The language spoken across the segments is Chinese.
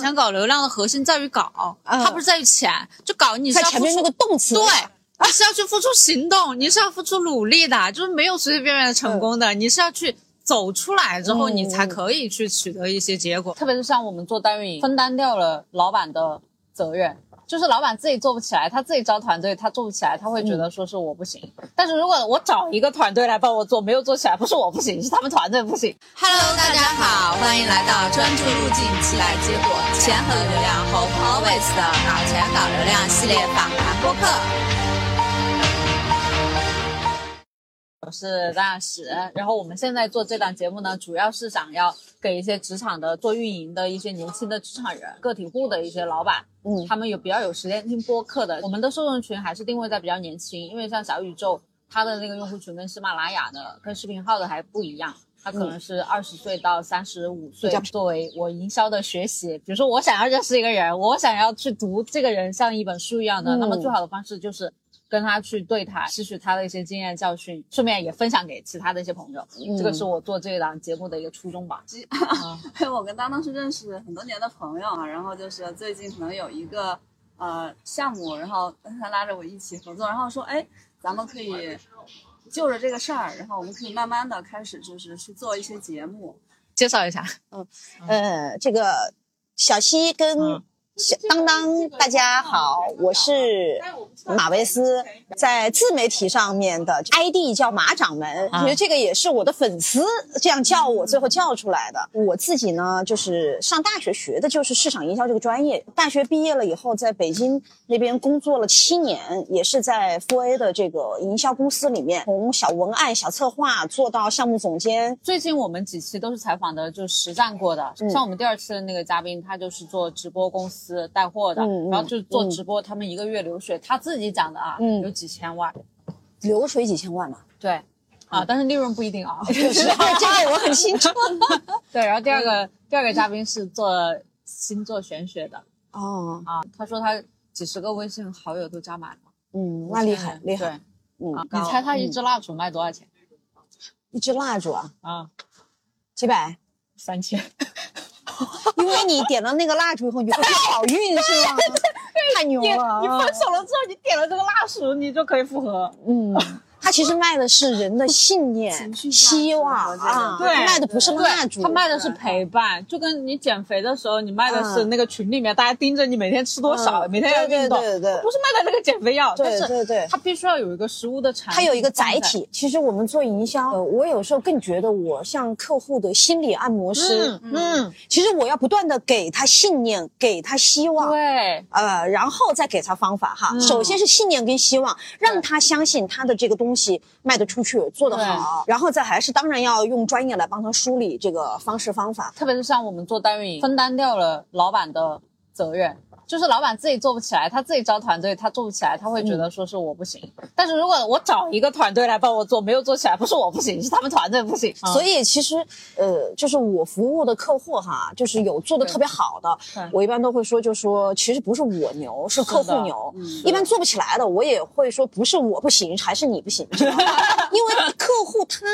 想搞流量的核心在于搞，嗯它不是在于钱。就搞你是在前面那要付出个动词，对，你是要去付出行动，你是要付出努力的，就是没有随随便便的成功的，你是要去走出来之后，嗯你才可以去取得一些结果。特别是像我们做代运营，分担掉了老板的责任。就是老板自己做不起来，他自己招团队，他做不起来，他会觉得说是我不行。但是如果我找一个团队来帮我做，没有做起来，不是我不行，是他们团队不行。Hello，大家好，欢迎来到专注路径，期待结果，钱和流量 Hope Always 的搞钱搞流量系列访谈播客。我是张亚石，然后我们现在做这档节目呢，主要是想要给一些职场的做运营的一些年轻的职场人、个体户的一些老板，嗯他们有比较有时间听播客的。我们的受众群还是定位在比较年轻，因为像小宇宙，它的那个用户群跟喜马拉雅的、跟视频号的还不一样。它可能是二十岁到三十五岁，作为我营销的学习，比如说我想要认识一个人，我想要去读这个人像一本书一样的，嗯那么最好的方式就是跟他去对谈，吸取他的一些经验教训，顺便也分享给其他的一些朋友。这个是我做这档节目的一个初衷吧。我跟当当是认识很多年的朋友啊，然后就是最近可能有一个呃项目，然后他拉着我一起合作，然后说，哎，咱们可以就着这个事儿，然后我们可以慢慢的开始就是去做一些节目。介绍一下，嗯呃，这个小西跟嗯小当当，大家好，我是马维斯，在自媒体上面的 ID 叫马掌门，我觉得这个也是我的粉丝这样叫我，最后叫出来的。我自己呢，就是上大学学的就是市场营销这个专业，大学毕业了以后，在北京那边工作了七年，也是在 4A 的这个营销公司里面，从小文案、小策划做到项目总监，最近我们几期都是采访的，就是实战过的。嗯像我们第二次的那个嘉宾，他就是做直播公司带货的，然后就是做直播，他们一个月流水，他自己讲的啊，嗯有几千万。流水几千万嘛。对，啊，但是利润不一定啊。就是这个我很清楚。对，然后第二个、第二个嘉宾是做星座玄学的哦，啊，他说他几十个微信好友都加满了，嗯，那厉害厉害。嗯啊，你猜他一支蜡烛卖多少钱？一支蜡烛啊，啊，几百。三千。因为你点了那个蜡烛以后，你就会好运是吗？太牛了！你分手了之后，你点了这个蜡烛，你就可以复合。嗯，它其实卖的是人的信念、希望啊，对它卖的不是蜡烛，他卖的是陪伴，就跟你减肥的时候，你卖的是嗯那个群里面大家盯着你每天吃多少，嗯每天要运动，对对对不是卖的那个减肥药，对但是对对它必须要有一个食物的产品，它有一个载。体。其实我们做营销，呃我有时候更觉得我像客户的心理按摩师。嗯嗯，其实我要不断的给他信念，给他希望。对，呃，然后再给他方法哈。嗯首先是信念跟希望，让他相信他的这个东西卖得出去，做得好，然后再还是当然要用专业来帮他梳理这个方式方法。特别是像我们做代运营，分担掉了老板的责任。就是老板自己做不起来，他自己招团队，他做不起来，他会觉得说是我不行。但是如果我找一个团队来帮我做，没有做起来，不是我不行，是他们团队不行。所以以其实，呃，就是我服务的客户哈，就是有做的特别好的对，我一般都会说，就说其实不是我牛，是客户牛。一般做不起来的，我也会说不是我不行，还是你不行？因为客户他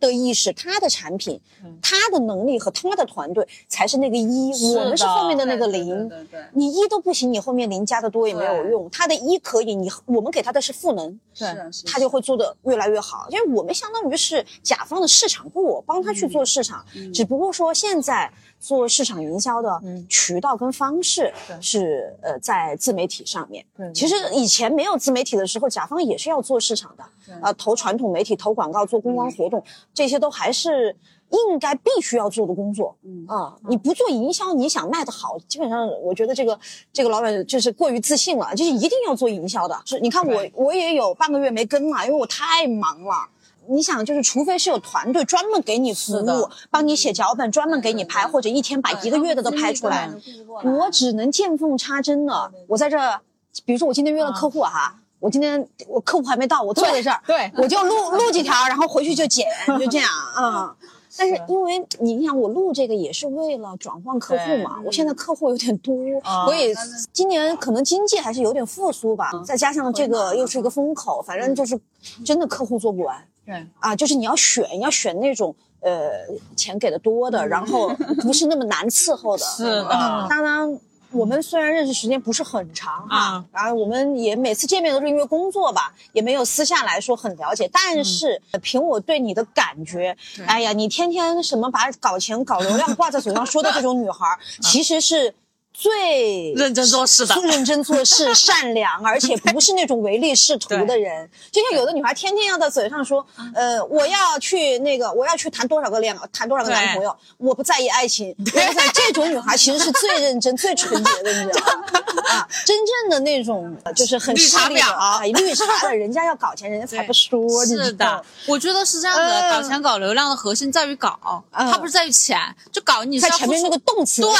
的意识、他的产品、他的能力和他的团队才是那个一，我们是后面的那个零。对对对你一都不行，你后面零加的多也没有用。他的一可以，你我们给他的是赋能，是是，他就会做得越来越好。因为我们相当于是甲方的市场部，帮他去做市场。只不过说现在做市场营销的渠道跟方式是呃在自媒体上面。对其实以前没有自媒体的时候，甲方也是要做市场的，呃，投传统媒体、投广告、做公关活动，这些都还是。应该必须要做的工作，嗯啊，你不做营销，你想卖得好，基本上我觉得这个这个老板就是过于自信了，就是一定要做营销的。是，你看我我也有半个月没跟了，因为我太忙了。你想，就是除非是有团队专门给你服务，帮你写脚本，专门给你拍，或者一天把一个月的都拍出来，我只能见缝插针了。我在这，比如说我今天约了客户哈，我今天我客户还没到，我坐在这儿，对我就录录几条，然后回去就剪，就这样啊。但是是因为你想，我录这个也是为了转换客户嘛，我现在客户有点多，啊我也今年可能经济还是有点复苏吧，再加上这个又是一个风口，反正就是真的客户做不完。对啊，就是你要选，你要选那种呃钱给的多的，然后不是那么难伺候的。是当然。我们虽然认识时间不是很长哈，啊。然后我们也每次见面都是因为工作吧，也没有私下来说很了解。但是凭我对你的感觉，哎呀，你天天什么把搞钱、搞流量挂在嘴上说的这种女孩儿，其实是最认真做事的是认真做事、善良，而且不是那种唯利是图的人。就像有的女孩天天要在嘴上说，呃，我要去那个，我要去谈多少个恋爱，谈多少个男朋友，我不在意爱情，我不在意。这种女孩其实是最认真、最纯洁的，你知道吗？啊，真正的那种呃就是很绿茶势利的婊哎绿茶的，人家要搞钱，人家才不说，你知是道的，我觉得是这样子的。嗯搞钱搞流量的核心在于搞，嗯它不是在于钱。就搞你在前面那个动词对，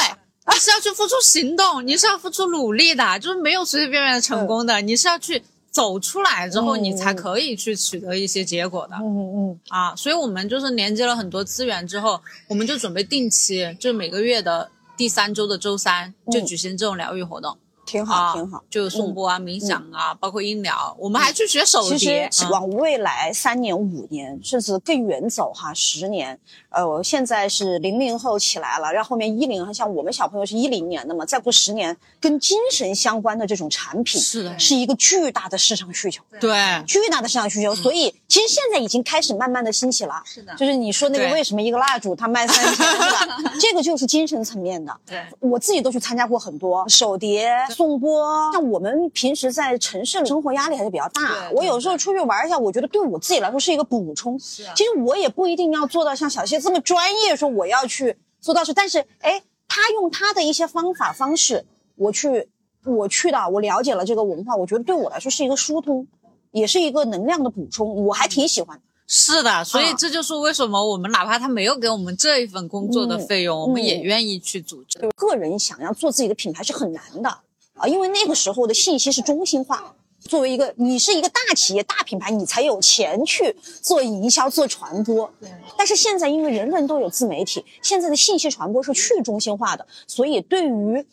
你是要去付出行动，你是要付出努力的，就是没有随随便便的成功的，你是要去走出来之后，嗯你才可以去取得一些结果的。嗯嗯啊，所以我们就是连接了很多资源之后，我们就准备定期，就每个月的第三周的周三就嗯举行这种疗愈活动。挺好，啊，挺好。就颂钵啊、冥想啊，包括音疗，我们还去学手其碟。嗯实往未来三年、五年，甚至更远走哈，十年。呃，我现在是零零后起来了，然后后面一零，像我们小朋友是一零年的嘛，再过十年，跟精神相关的这种产品是的是一个巨大的市场需求，对，巨大的市场需求。所以其实现在已经开始慢慢的兴起了。是的就是你说那个为什么一个蜡烛它卖三千？这个就是精神层面的。对，我自己都去参加过很多手碟、颂钵。像我们平时在城市里生活压力还是比较大，对我有时候出去玩一下，我觉得对我自己来说是一个补充。是啊其实我也不一定要做到像小谢这么专业，说我要去做到是，但是哎，他用他的一些方法方式，我去我去的，我了解了这个文化，我觉得对我来说是一个疏通，也是一个能量的补充，我还挺喜欢的。是的，所以啊这就是为什么我们哪怕他没有给我们这一份工作的嗯费用，我们也嗯愿意去组织。就个人想要做自己的品牌是很难的啊，因为那个时候的信息是中心化。作为一个你是一个大企业、大品牌，你才有钱去做营销、做传播。对但是现在因为人人都有自媒体，现在的信息传播是去中心化的，所以对于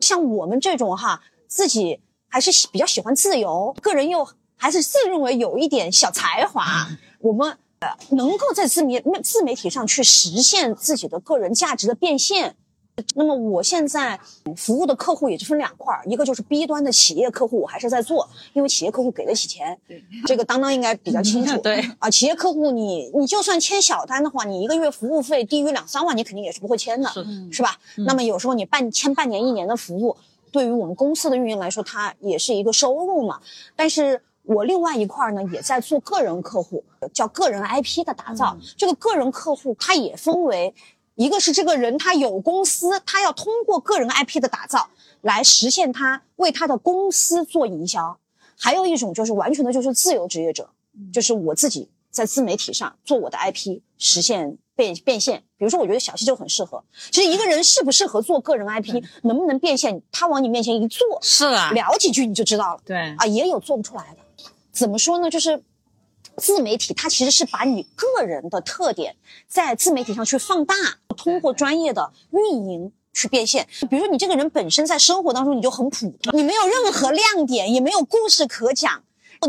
像我们这种哈，自己还是喜比较喜欢自由，个人又还是自认为有一点小才华，我们呃能够在自媒自媒体上去实现自己的个人价值的变现。那么我现在服务的客户也就分两块儿，一个就是 B 端的企业客户，我还是在做，因为企业客户给得起钱，对这个当当应该比较清楚。对啊，企业客户你你就算签小单的话，你一个月服务费低于两三万，你肯定也是不会签的，是吧？那么有时候你半签半年、一年的服务，对于我们公司的运营来说，它也是一个收入嘛。但是我另外一块儿呢，也在做个人客户，叫个人 IP 的打造。这个个人客户，它也分为。一个是这个人他有公司，他要通过个人 IP 的打造来实现他为他的公司做营销；还有一种就是完全的就是自由职业者，就是我自己在自媒体上做我的 IP，实现变变现。比如说，我觉得小溪就很适合。其实一个人适不适合做个人 IP，能不能变现，他往你面前一坐，是啊，聊几句你就知道了。对，啊，也有做不出来的。怎么说呢？就是自媒体，它其实是把你个人的特点在自媒体上去放大，通过专业的运营去变现。比如说，你这个人本身在生活当中你就很普通，你没有任何亮点，也没有故事可讲。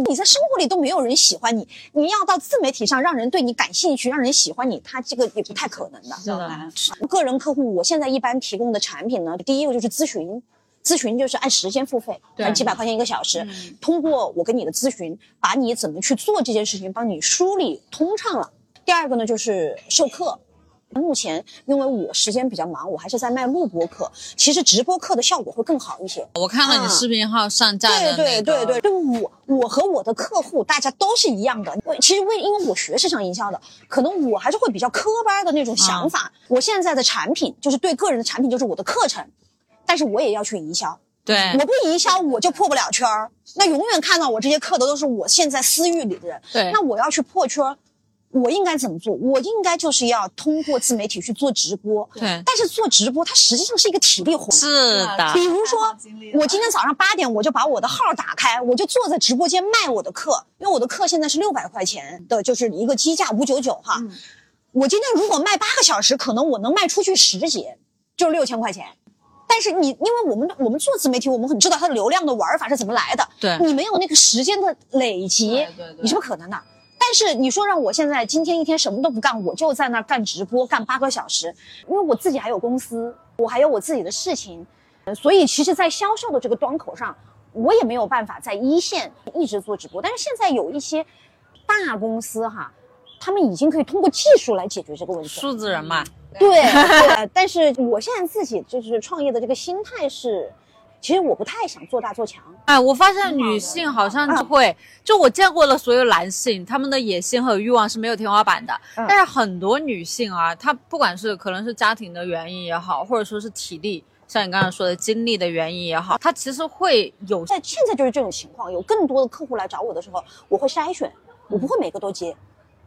你在生活里都没有人喜欢你，你要到自媒体上让人对你感兴趣，让人喜欢你，他这个也不太可能的。是的，个人客户，我现在一般提供的产品呢，第一个就是咨询，咨询就是按时间付费，对按几百块钱一个小时。嗯通过我跟你的咨询，把你怎么去做这件事情，帮你梳理通畅了。第二个呢，就是授课。目前因为我时间比较忙，我还是在卖录播课。其实直播课的效果会更好一些。我看了你啊视频号上架对的那个，对对对，对我我和我的客户大家都是一样的。为其实为因为我学市场营销的，可能我还是会比较科班的那种想法。我现在的产品就是对个人的产品就是我的课程，但是我也要去营销。对我不营销我就破不了圈儿，那永远看到我这些课的都是我现在私域里的人。对那我要去破圈儿，我应该怎么做？我应该就是要通过自媒体去做直播。对但是做直播它实际上是一个体力活。是的比，如说我今天早上八点我就把我的号打开，我就坐在直播间卖我的课，因为我的课现在是六百块钱的，就是一个基价五九九哈。嗯我今天如果卖八个小时，可能我能卖出去十节，就是六千块钱。但是你，因为我们我们做自媒体，我们很知道它的流量的玩法是怎么来的。对你没有那个时间的累积，对对对你是不可能的。但但是你说让我现在今天一天什么都不干，我就在那儿干直播干八个小时，因为我自己还有公司，我还有我自己的事情，呃所以其实，在销售的这个端口上，我也没有办法在一线一直做直播。但是现在有一些大公司哈，他们已经可以通过技术来解决这个问题。数字人嘛，对对，但是我现在自己就是创业的这个心态是，其实我不太想做大做强。哎，我发现女性好像就会，就我见过的所有男性，他们的野心和欲望是没有天花板的。嗯但是很多女性啊，她不管是可能是家庭的原因也好，或者说是体力，像你刚才说的精力的原因也好，她其实会有在现在就是这种情况，有更多的客户来找我的时候，我会筛选，我不会每个都接。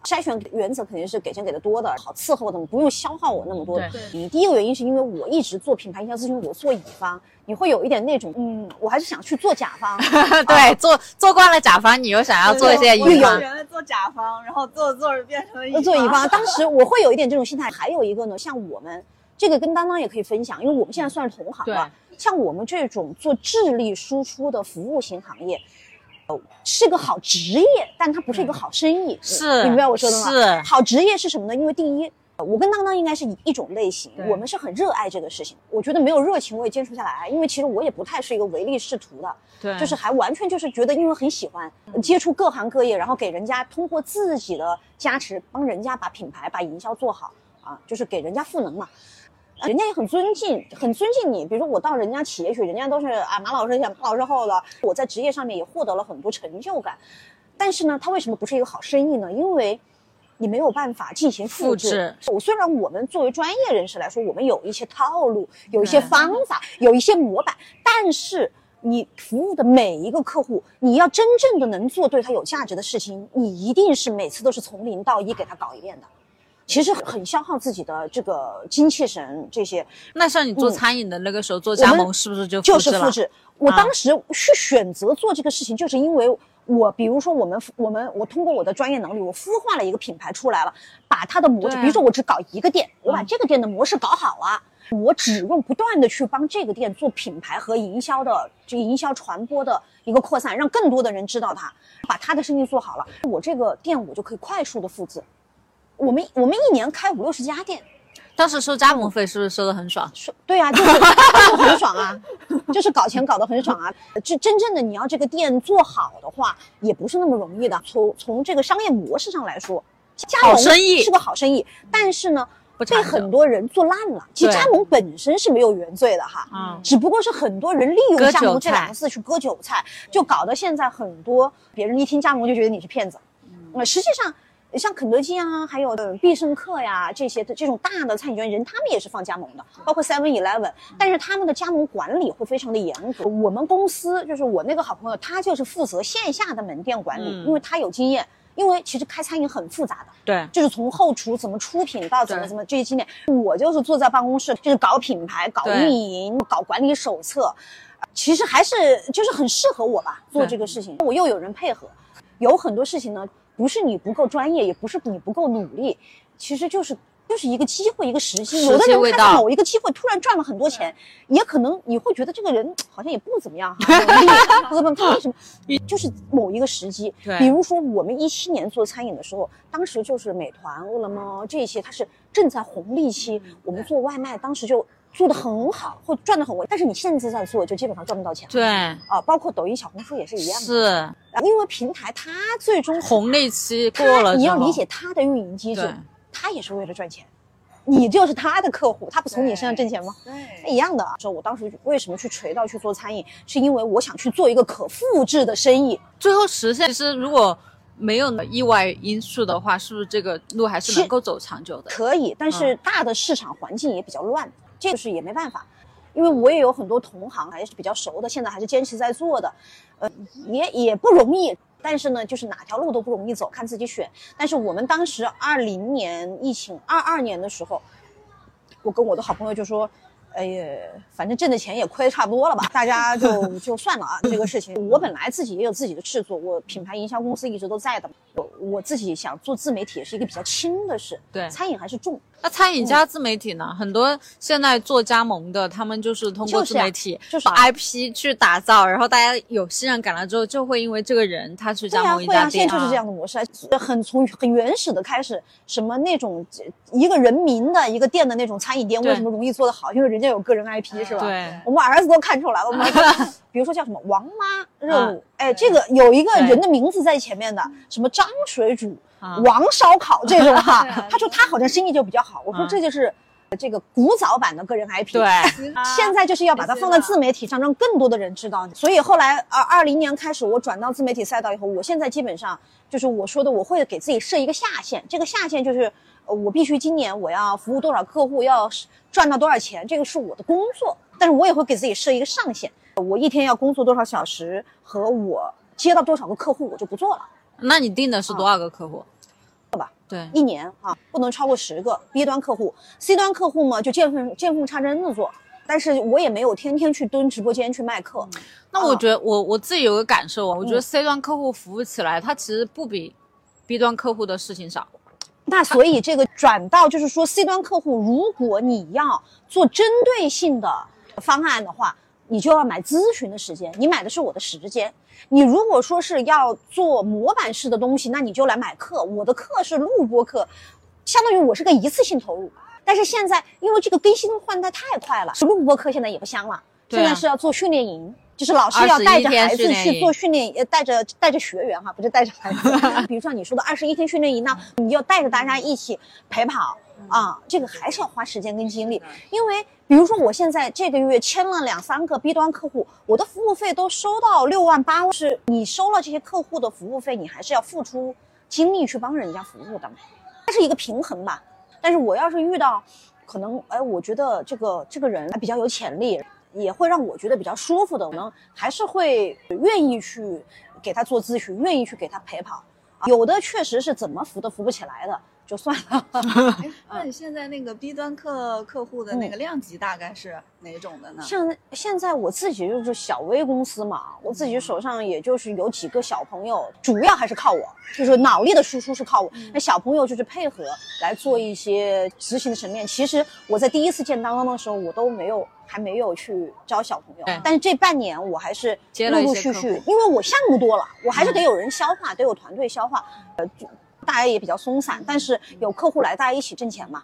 筛选原则肯定是给钱给的多的，好伺候的，不用消耗我那么多。对你第一个原因是因为我一直做品牌营销咨询，我做乙方，你会有一点那种，嗯，我还是想去做甲方。对做做惯了甲方，你又想要做一些我乙方，原来做甲方，然后做着做着变成了做乙方，当时我会有一点这种心态。还有一个呢，像我们这个跟当当也可以分享，因为我们现在算是同行了。像我们这种做智力输出的服务型行业，呃，是个好职业，但它不是一个好生意。是你明白我说的吗？是好职业是什么呢？因为第一。我跟当当应该是一种类型，我们是很热爱这个事情。我觉得没有热情我也坚持不下来，因为其实我也不太是一个唯利是图的。对，就是还完全就是觉得因为很喜欢接触各行各业，然后给人家通过自己的加持，帮人家把品牌、把营销做好啊，就是给人家赋能嘛。啊人家也很尊敬，很尊敬你。比如说我到人家企业去，人家都是啊马老师前马老师后了。我在职业上面也获得了很多成就感，但是呢，它为什么不是一个好生意呢？因为你没有办法进行复复制我虽然我们作为专业人士来说，我们有一些套路，有一些方法，有一些模板，但是你服务的每一个客户，你要真正的能做对他有价值的事情，你一定是每次都是从零到一给他搞一遍的。其实很消耗自己的这个精气神，这些那像你做嗯餐饮的那个时候做加盟，是不是就就是复制。我啊当时去选择做这个事情，就是因为我，比如说我们我们我通过我的专业能力，我孵化了一个品牌出来了，把它的模式，比如说我只搞一个店，我把嗯这个店的模式搞好了。我只用不断的去帮这个店做品牌和营销的这个营销传播的一个扩散，让更多的人知道它，把它的生意做好了，我这个店我就可以快速的复制。我们我们一年开五六十家店，当时收加盟费是不是收的很爽？说对啊，就是就是很爽啊，就是搞钱搞得很爽啊。就真正的你要这个店做好的话，也不是那么容易的。从从这个商业模式上来说，加盟生意是个好生意，但是呢，被很多人做烂了。其实加盟本身是没有原罪的哈，嗯只不过是很多人利用加盟这两个字去割韭菜，就搞得现在很多别人一听加盟就觉得你是骗子。呃，实际上。像肯德基啊，还有呃必胜客呀这些的这种大的餐饮专人，他们也是放加盟的，包括 Seven Eleven，但是他们的加盟管理会非常的严格。我们公司就是我那个好朋友，他就是负责线下的门店管理，嗯因为他有经验。因为其实开餐饮很复杂的，对，就是从后厨怎么出品到怎么怎么这些经验，我就是坐在办公室，就是搞品牌、搞运营、搞管理手册，其实还是就是很适合我吧做这个事情。我又有人配合，有很多事情呢，不是你不够专业，也不是你不够努力，其实就是。就是一个机会，一个时机。有的人他在到某一个机会突然赚了很多钱，也可能你会觉得这个人好像也不怎么样哈，不不不，为什么？就是某一个时机。对比如说我们一七年做餐饮的时候，当时就是美团、饿了么这些，它是正在红利期，我们做外卖当时就做的很好，或赚的很稳。但是你现在在做，就基本上赚不到钱。对，啊，包括抖音、小红书也是一样的。是啊因为平台它最终红利期过了，你要理解它的运营机制对，它也是为了赚钱。你就是他的客户，他不从你身上挣钱吗？对，一样的。说我当时为什么去锤到去做餐饮，是因为我想去做一个可复制的生意。最后实现。其实如果没有意外因素的话，是不是这个路还是能够走长久的？可以，但是大的市场环境也比较乱，这个是也没办法。因为我也有很多同行还是比较熟的，现在还是坚持在做的，呃，也也不容易。但是呢，就是哪条路都不容易走，看自己选。但是我们当时二零年疫情，二二年的时候，我跟我的好朋友就说。哎呀，反正挣的钱也亏的差不多了吧，大家就 就算了啊，这个事情。我本来自己也有自己的制作，我品牌营销公司一直都在的。我我自己想做自媒体也是一个比较轻的事，对餐饮还是重。那餐饮加自媒体呢？很多现在做加盟的，他们就是通过自媒体就是把 IP 去打造，然后大家有信任感了之后，就会因为这个人他去加盟一家店现在就是这样的模式啊，很从很原始的开始，什么那种一个人民的一个店的那种餐饮店，为什么容易做得好？因为人家有个人 IP 是吧？对我们儿子都看出来了，我们儿子 比如说叫什么王妈热卤，哎，这个有一个人的名字在前面的，什么张水煮、啊王烧烤这种 哈啊，他说他好像生意就比较好，我说嗯这就是这个古早版的个人 IP。对，现在就是要把它放在自媒体上，让更多的人知道。所以后来，呃，二零年开始我转到自媒体赛道以后，我现在基本上就是我说的，我会给自己设一个下限。这个下限就是，呃，我必须今年我要服务多少客户，要赚到多少钱，这个是我的工作。但是我也会给自己设一个上限，我一天要工作多少小时和我接到多少个客户，我就不做了。那你定的是多少个客户？吧，对，一年啊，不能超过十个 B 端客户，C 端客户嘛就见缝见缝插针的做。但是我也没有天天去蹲直播间去卖课，那我觉得我我自己有个感受啊，我觉得嗯 C 端客户服务起来，它其实不比 B 端客户的事情少。那所以这个转到就是说 C 端客户，如果你要做针对性的方案的话，你就要买咨询的时间，你买的是我的时间。你如果说是要做模板式的东西，那你就来买课。我的课是录播课，相当于我是个一次性投入。但是现在因为这个更新换代太快了，录播课现在也不香了，啊现在是要做训练营。就是老师要带着孩子去做训练，呃，带着带着学员哈，不是带着孩子。比如像你说的二十一天训练营呢，你要带着大家一起陪跑啊，这个还是要花时间跟精力。因为比如说我现在这个月签了两三个 B 端客户，我的服务费都收到六万八万，是你收了这些客户的服务费，你还是要付出精力去帮人家服务的嘛，它是一个平衡吧。但是我要是遇到，可能哎，我觉得这个这个人比较有潜力，也会让我觉得比较舒服的，可能还是会愿意去给他做咨询，愿意去给他陪跑。有的确实是怎么扶都扶不起来的，就算了。哎那你现在那个 B 端客客户的那个量级大概是哪种的呢？像现在我自己就是小微公司嘛，我自己手上也就是有几个小朋友，主要还是靠我，就是脑力的输出是靠我。那小朋友就是配合来做一些执行的层面。其实我在第一次见当当的时候，我都没有还没有去招小朋友，但是这半年我还是陆陆续续因为我项目多了，我还是得有人消化，得有团队消化，呃，就大家也比较松散，但是有客户来，大家一起挣钱嘛。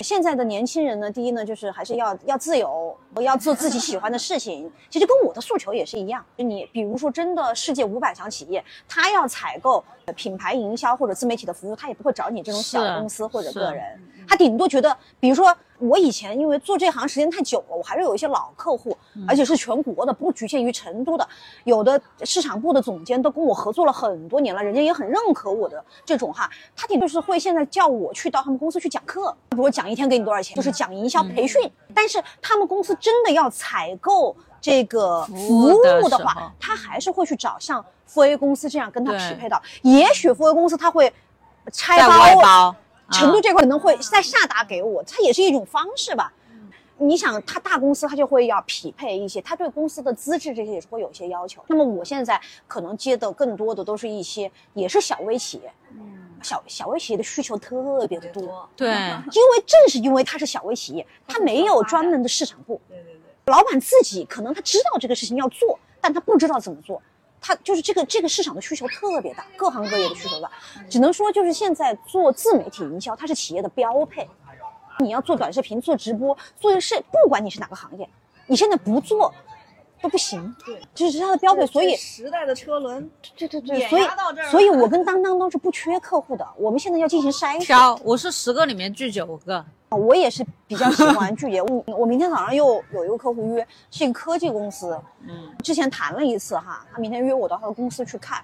现在的年轻人呢，第一呢，就是还是要要自由，要做自己喜欢的事情。其实跟我的诉求也是一样。就你比如说，真的世界五百强企业，他要采购呃品牌营销或者自媒体的服务，他也不会找你这种小公司或者个人，他顶多觉得，比如说我以前因为做这行时间太久了，我还是有一些老客户，而且是全国的，不局限于成都的，有的市场部的总监都跟我合作了很多年了，人家也很认可我的这种哈，他顶多是会现在叫我去到他们公司去讲课，比如我讲一天给你多少钱，就是讲营销培训，但是他们公司真的要采购这个服服务务的话，他还是会去找像富 A 公司这样跟他匹配到，也许富 A 公司他会拆包成都这块可能会再下达给我，它也是一种方式吧。你想，他大公司他就会要匹配一些，他对公司的资质这些也是会有一些要求。那么我现在可能接的更多的都是一些也是小微企业，小小微企业的需求特别的多，多，对，因为正是因为它是小微企业，它没有专门的市场部，对对对，老板自己可能他知道这个事情要做，但他不知道怎么做。他就是这个这个市场的需求特别大，各行各业的需求大，只能说就是现在做自媒体营销，它是企业的标配。你要做短视频、做直播、做事，不管你是哪个行业，你现在不做都不行。对，这是它的标配。所以，时代的车轮，对对对，碾所以压到这儿了所以我跟当当都是不缺客户的。我们现在要进行筛选。挑，我是十个里面拒九个，我也是比较喜欢拒绝。我我明天早上又有一个客户约，是一个科技公司，嗯，之前谈了一次哈，他明天约我到他的公司去看。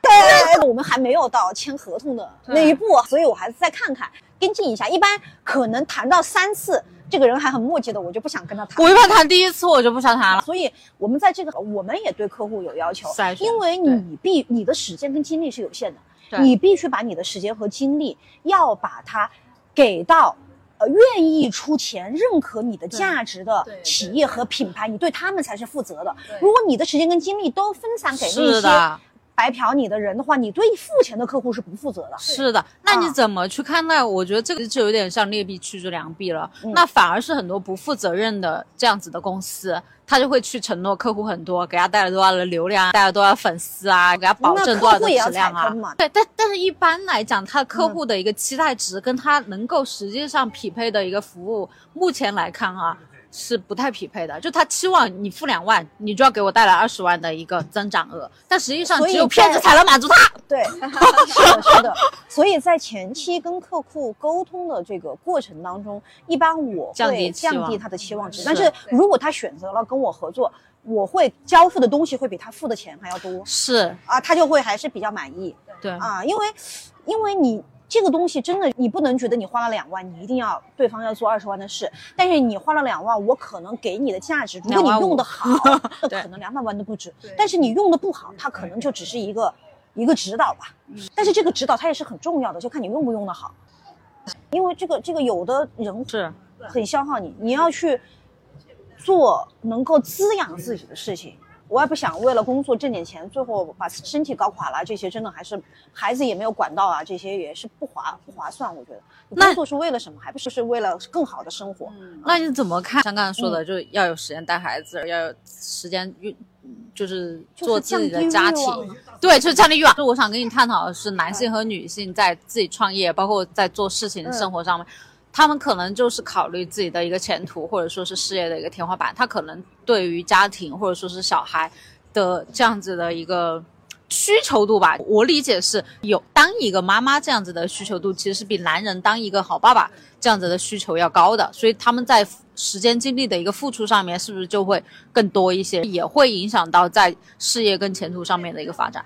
对，我们还没有到签合同的那一步，所以我还是再看看，跟进一下。一般可能谈到三次，这个人还很磨叽的，我就不想跟他谈。我一般谈第一次我就不想谈了。所以我们在这个，我们也对客户有要求因为你必你的时间跟精力是有限的，你必须把你的时间和精力要把它给到。呃，愿意出钱、认可你的价值的企业和品牌，你对他们才是负责的。如果你的时间跟精力都分散给那些的，白嫖你的人的话，你对付钱的客户是不负责的。是的，那你啊怎么去看待？我觉得这个就有点像劣币驱逐良币了。嗯那反而是很多不负责任的这样子的公司，他就会去承诺客户很多，给他带来多少的流量，带来多少粉丝啊，给他保证多少的质量啊。对，但但是一般来讲，他客户的一个期待值跟他能够实际上匹配的一个服务，目前来看啊。是不太匹配的，就他期望你付两万，你就要给我带来二十万的一个增长额，但实际上只有骗子才能满足他。对，是的，是的。所以在前期跟客户沟通的这个过程当中，一般我降会低降低他的期望值。但是如果他选择了跟我合作，我会交付的东西会比他付的钱还要多是，啊，他就会还是比较满意对，啊，因为因为你。这个东西真的，你不能觉得你花了两万，你一定要对方要做二十万的事。但是你花了两万，我可能给你的价值，如果你2万五用的好，那可能两百万都不止。但是你用的不好，它可能就只是一个一个指导吧。但是这个指导它也是很重要的，就看你用不用的好。因为这个这个有的人是，很消耗你，你要去做能够滋养自己的事情。我也不想为了工作挣点钱，最后把身体搞垮了，这些真的还是孩子也没有管到啊，这些也是不划不划算。我觉得工作是为了什么？还不是是为了更好的生活？嗯，那你怎么看？像刚才嗯说的，就要有时间带孩子，要有时间运，就是做自己的家庭。对，就是降低欲望。就我想跟你探讨的是，男性和女性在自己创业，包括在做事情、嗯生活上面，他们可能就是考虑自己的一个前途，或者说是事业的一个天花板。他可能对于家庭或者说是小孩的这样子的一个。需求度吧，我理解是有当一个妈妈这样子的需求度，其实是比男人当一个好爸爸这样子的需求要高的，所以他们在时间精力的一个付出上面，是不是就会更多一些，也会影响到在事业跟前途上面的一个发展？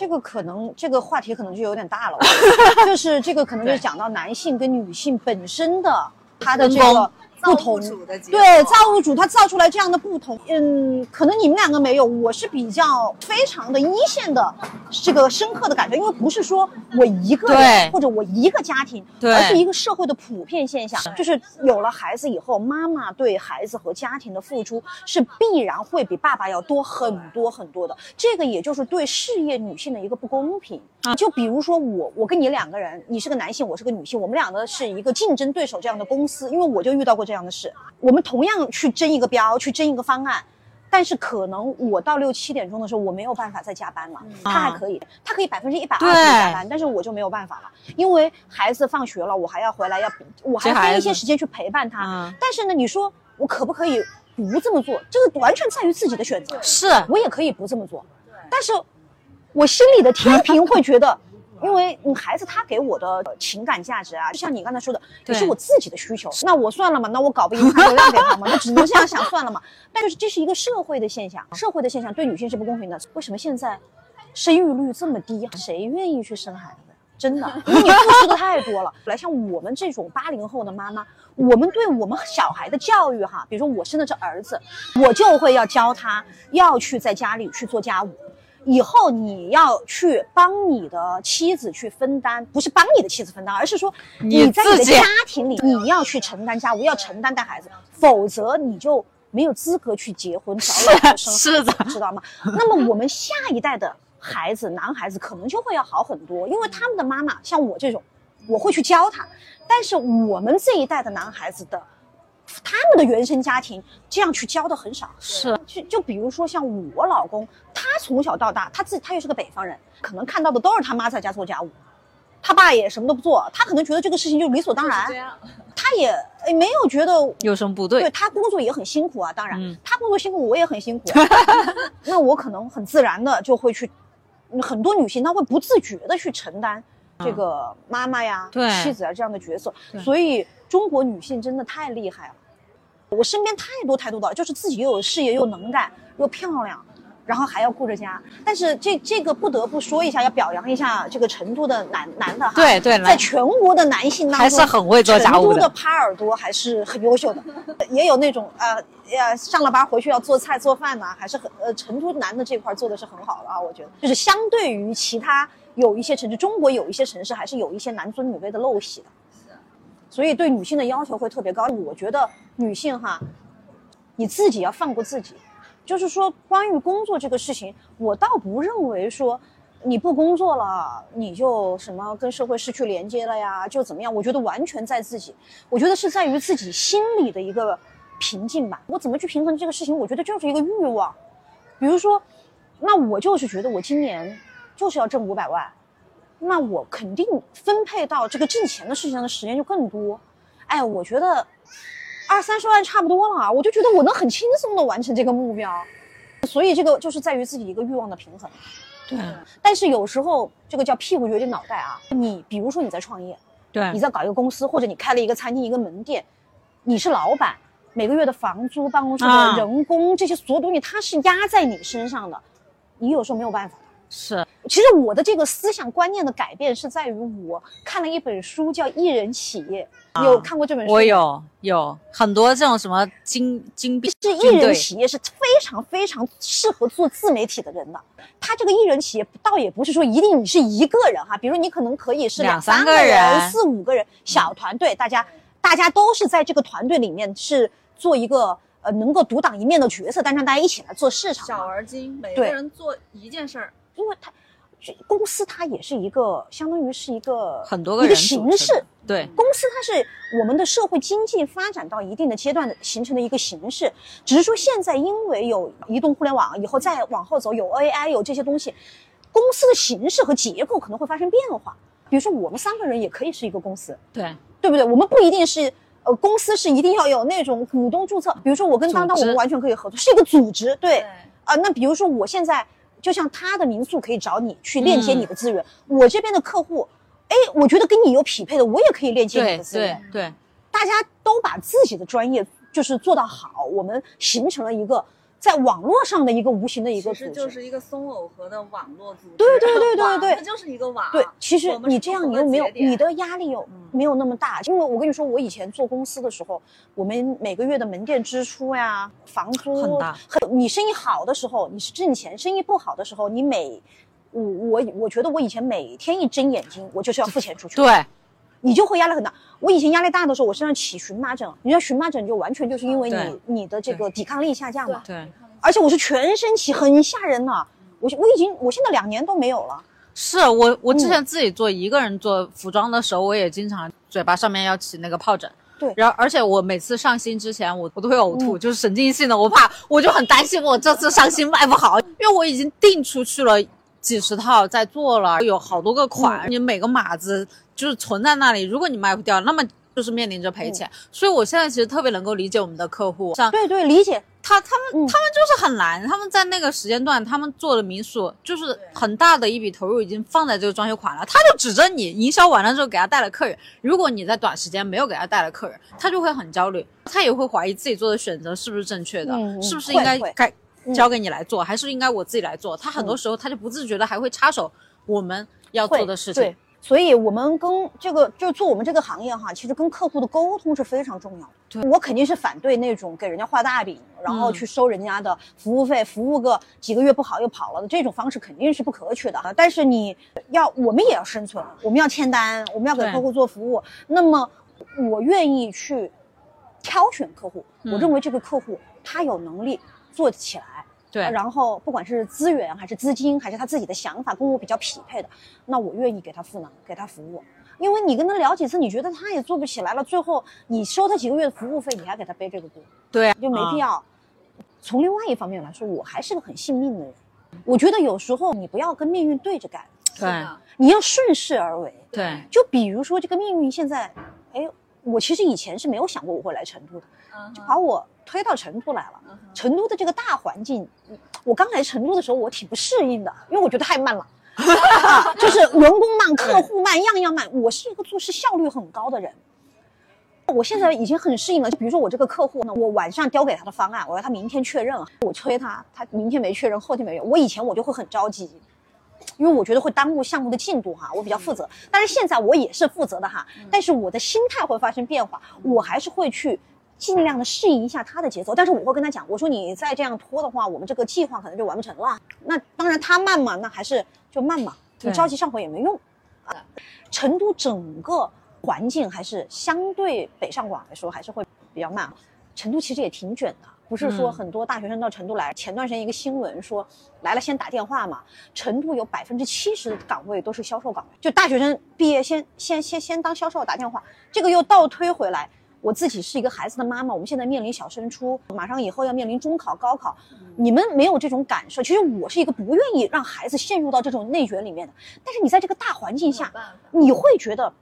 这个可能这个话题可能就有点大了，就是这个可能就讲到男性跟女性本身的他的这个不同对造物主他造出来这样的不同，嗯，可能你们两个没有，我是比较非常的一线的这个深刻的感觉，因为不是说我一个人或者我一个家庭，而是一个社会的普遍现象，就是有了孩子以后，妈妈对孩子和家庭的付出是必然会比爸爸要多很多很多的，这个也就是对事业女性的一个不公平。就比如说我，我跟你两个人，你是个男性，我是个女性，我们两个是一个竞争对手这样的公司，因为我就遇到过这样的事，我们同样去争一个标，去争一个方案。但是可能我到六七点钟的时候，我没有办法再加班了，他还可以，他可以百分之一百二十对加班，但是我就没有办法了，因为孩子放学了，我还要回来要，我还要分一些时间去陪伴他。嗯但是呢，你说我可不可以不这么做？这个完全在于自己的选择。是，我也可以不这么做，但是我心里的天平会觉得，因为你孩子他给我的情感价值啊，就像你刚才说的，也是我自己的需求。那我算了嘛，那我搞不赢他就让给他嘛，那只能这样想算了嘛。但是这是一个社会的现象，社会的现象对女性是不公平的。为什么现在生育率这么低？谁愿意去生孩子？真的，因为你付出的太多了。来，像我们这种八零后的妈妈，我们对我们小孩的教育哈，比如说我生的是儿子，我就会要教他要去在家里去做家务。以后你要去帮你的妻子去分担，不是帮你的妻子分担，而是说你你在你的家庭里，你要去承担家务，要承担带孩子，否则你就没有资格去结婚找老婆生孩子，是的知道吗？那么我们下一代的孩子，男孩子可能就会要好很多，因为他们的妈妈像我这种，我会去教他，但是我们这一代的男孩子的。他们的原生家庭这样去教的很少，是就就比如说像我老公，他从小到大，他自己他又是个北方人，可能看到的都是他妈在家做家务，他爸也什么都不做，他可能觉得这个事情就理所当然他也诶没有觉得有什么不对对？他工作也很辛苦啊，当然、嗯他工作辛苦，我也很辛苦。那我可能很自然的就会去，嗯很多女性她会不自觉的去承担这个妈妈呀、对妻子啊这样的角色。所以中国女性真的太厉害了。我身边太多太多的，就是自己又有事业又能干又漂亮，然后还要顾着家。但是这这个不得不说一下，要表扬一下这个成都的男男的哈。对对在全国的男性当中，还是很会做家务的成都的耙耳朵还是很优秀的，也有那种呃呃上了班回去要做菜做饭呐、还是很呃成都男的这块做的是很好的啊，我觉得就是相对于其他有一些城市，中国有一些城市还是有一些男尊女卑的陋习的，所以对女性的要求会特别高。我觉得女性哈，你自己要放过自己，就是说关于工作这个事情，我倒不认为说。你不工作了，你就什么跟社会失去连接了呀，就怎么样？我觉得完全在自己，我觉得是在于自己心里的一个平静吧。我怎么去平衡这个事情？我觉得就是一个欲望。比如说，那我就是觉得我今年就是要挣五百万，那我肯定分配到这个挣钱的事情上的时间就更多。哎，我觉得二三十万差不多了，我就觉得我能很轻松的完成这个目标。所以这个就是在于自己一个欲望的平衡。对但是有时候这个叫屁股决定脑袋啊，你比如说你在创业，对你在搞一个公司，或者你开了一个餐厅、一个门店，你是老板，每个月的房租、办公室啊的人工、这些所有东西，它是压在你身上的，你有时候没有办法的。是其实我的这个思想观念的改变是在于我看了一本书叫《艺人企业》，啊有看过这本书吗？我有有很多这种什么金金币是艺人企业是非常非常适合做自媒体的人的。他这个艺人企业倒也不是说一定你是一个人哈，比如你可能可以是两三三个人人、四五个人小团队，大家大家都是在这个团队里面是做一个呃能够独当一面的角色，但是让大家一起来做市场。小而精，每个人做一件事儿，因为它公司它也是一个相当于是一个很多个一个形式。对公司它是我们的社会经济发展到一定的阶段的形成的一个形式，只是说现在因为有移动互联网，以后再往后走有 AI 有这些东西，公司的形式和结构可能会发生变化。比如说我们三个人也可以是一个公司，对对不对？我们不一定是呃公司是一定要有那种股东注册，比如说我跟当当我们完全可以合作，是一个组织，对。对，啊，那比如说我现在就像他的民宿可以找你去链接嗯你的资源，我这边的客户，哎，我觉得跟你有匹配的，我也可以链接你的资源对。对大家都把自己的专业就是做到好，我们形成了一个在网络上的一个无形的一个其实组织。就是一个松耦合的网络组织。对对对对对网它就是一个网。对，其实你这样你又没有你的压力又没有那么大，因为我跟你说，我以前做公司的时候，我们每个月的门店支出呀、房租很大很你生意好的时候你是挣钱，生意不好的时候你每我我我觉得我以前每天一睁眼睛，我就是要付钱出去，对你就会压力很大。我以前压力大的时候，我身上起荨麻疹，你知道荨麻疹就完全就是因为你你的这个抵抗力下降嘛，对，而且我是全身起，很吓人的。我我已经我现在两年都没有了。是我我之嗯前自己做一个人做服装的时候，我也经常嘴巴上面要起那个疱疹。对然后而且我每次上新之前，我我都会呕吐，就是神经性的，我怕我就很担心我这次上新卖不好，因为我已经订出去了几十套在做了，有好多个款，你每个码子就是存在那里，如果你卖不掉，那么就是面临着赔钱。所以我现在其实特别能够理解我们的客户，像对对，理解。他他们、嗯他们就是很难，他们在那个时间段，他们做的民宿就是很大的一笔投入已经放在这个装修款了，他就指着你营销完了之后给他带来客人，如果你在短时间没有给他带来客人，他就会很焦虑，他也会怀疑自己做的选择是不是正确的，是不是应该该交给你来做，还是应该我自己来做？他很多时候他就不自觉的还会插手我们要做的事情对。，所以我们跟这个就是做我们这个行业哈，其实跟客户的沟通是非常重要的。对我肯定是反对那种给人家画大饼，然后嗯去收人家的服务费，服务个几个月不好又跑了的这种方式肯定是不可取的。但是你要，我们也要生存，我们要签单，我们要给客户做服务。那么我愿意去挑选客户，我嗯认为这个客户他有能力做起来。对然后不管是资源还是资金，还是他自己的想法跟我比较匹配的，那我愿意给他赋能，给他服务。因为你跟他聊几次，你觉得他也做不起来了，最后你收他几个月的服务费，你还给他背这个锅，对啊，就没必要。从另外一方面来说，我还是个很信命的人。我觉得有时候你不要跟命运对着干，对你要顺势而为。对就比如说这个命运现在，哎，我其实以前是没有想过我会来成都的，就把我推到成都来了。成都的这个大环境，嗯我刚来成都的时候我挺不适应的，因为我觉得太慢了。啊就是员工慢、客户慢，样样慢。我是一个做事效率很高的人，我现在已经很适应了。就比如说我这个客户呢，我晚上交给他的方案，我要他明天确认，我催他，他明天没确认，后天没有。我以前我就会很着急，因为我觉得会耽误项目的进度哈，我比较负责。但是现在我也是负责的哈，但是我的心态会发生变化，我还是会去尽量的适应一下他的节奏。但是我会跟他讲，我说你再这样拖的话，我们这个计划可能就完不成了。那当然他慢嘛，那还是就慢嘛，你着急上火也没用。啊，成都整个环境还是相对北上广来说还是会比较慢。成都其实也挺卷的，不是说嗯很多大学生到成都来。前段时间一个新闻说来了先打电话嘛，成都有百分之七十的岗位都是销售岗位，就大学生毕业先先先先当销售打电话，这个又倒推回来。我自己是一个孩子的妈妈，我们现在面临小升初，马上以后要面临中考、高考，你们没有这种感受。其实我是一个不愿意让孩子陷入到这种内卷里面的，但是你在这个大环境下，你会觉得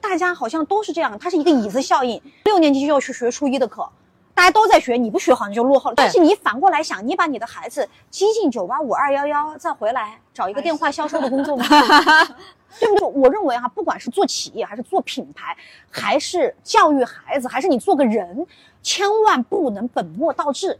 大家好像都是这样，它是一个椅子效应。六年级就要去学初一的课，大家都在学，你不学好你就落后了。但是你反过来想，你把你的孩子激进九八五二幺幺，再回来找一个电话销售的工作吗？对不对？我认为哈、不管是做企业，还是做品牌，还是教育孩子，还是你做个人，千万不能本末倒置。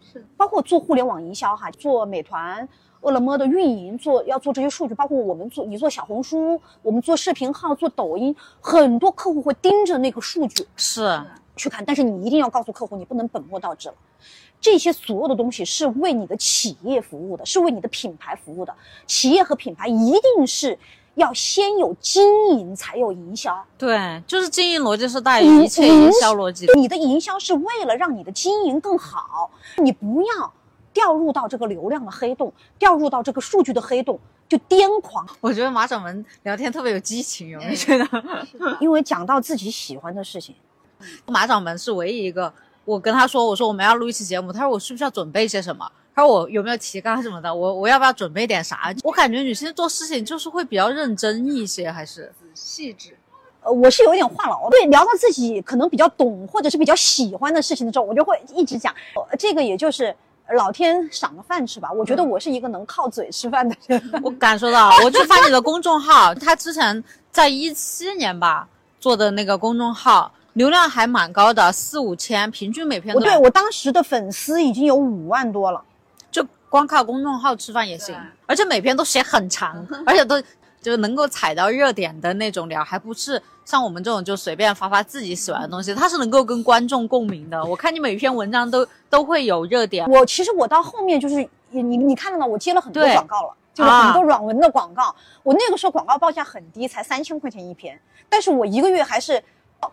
是包括做互联网营销哈，做美团、饿了么的运营，做要做这些数据，包括我们做你做小红书，我们做视频号、做抖音，很多客户会盯着那个数据是去看，但是你一定要告诉客户，你不能本末倒置了。这些所有的东西是为你的企业服务的，是为你的品牌服务的。企业和品牌一定是要先有经营，才有营销。对，就是经营逻辑是大于一切营销逻辑的。你的营销是为了让你的经营更好，你不要掉入到这个流量的黑洞，掉入到这个数据的黑洞，就癫狂。我觉得马掌门聊天特别有激情，有没有觉得？因为讲到自己喜欢的事情，马掌门是唯一一个，我跟他说，我说我们要录一期节目，他说我需不需要准备些什么？他说我有没有提纲什么的？我我要不要准备点啥？我感觉女性做事情就是会比较认真一些，还是细致，呃，我是有点话痨的。对，聊到自己可能比较懂或者是比较喜欢的事情的时候，我就会一直讲。呃这个也就是老天赏个饭吃吧。我觉得我是一个能靠嘴吃饭的人。我感受到，我就发你的公众号，他之前在一七年吧做的那个公众号，流量还蛮高的，四五千，平均每篇我都对我当时的粉丝已经有五万多了。就光靠公众号吃饭也行，而且每篇都写很长，而且都就是能够踩到热点的那种聊，还不是像我们这种就随便发发自己喜欢的东西，它是能够跟观众共鸣的。我看你每篇文章都都会有热点，我其实我到后面就是你你看到了，我接了很多广告了，就是啊很多软文的广告。我那个时候广告报价很低，才三千块钱一篇，但是我一个月还是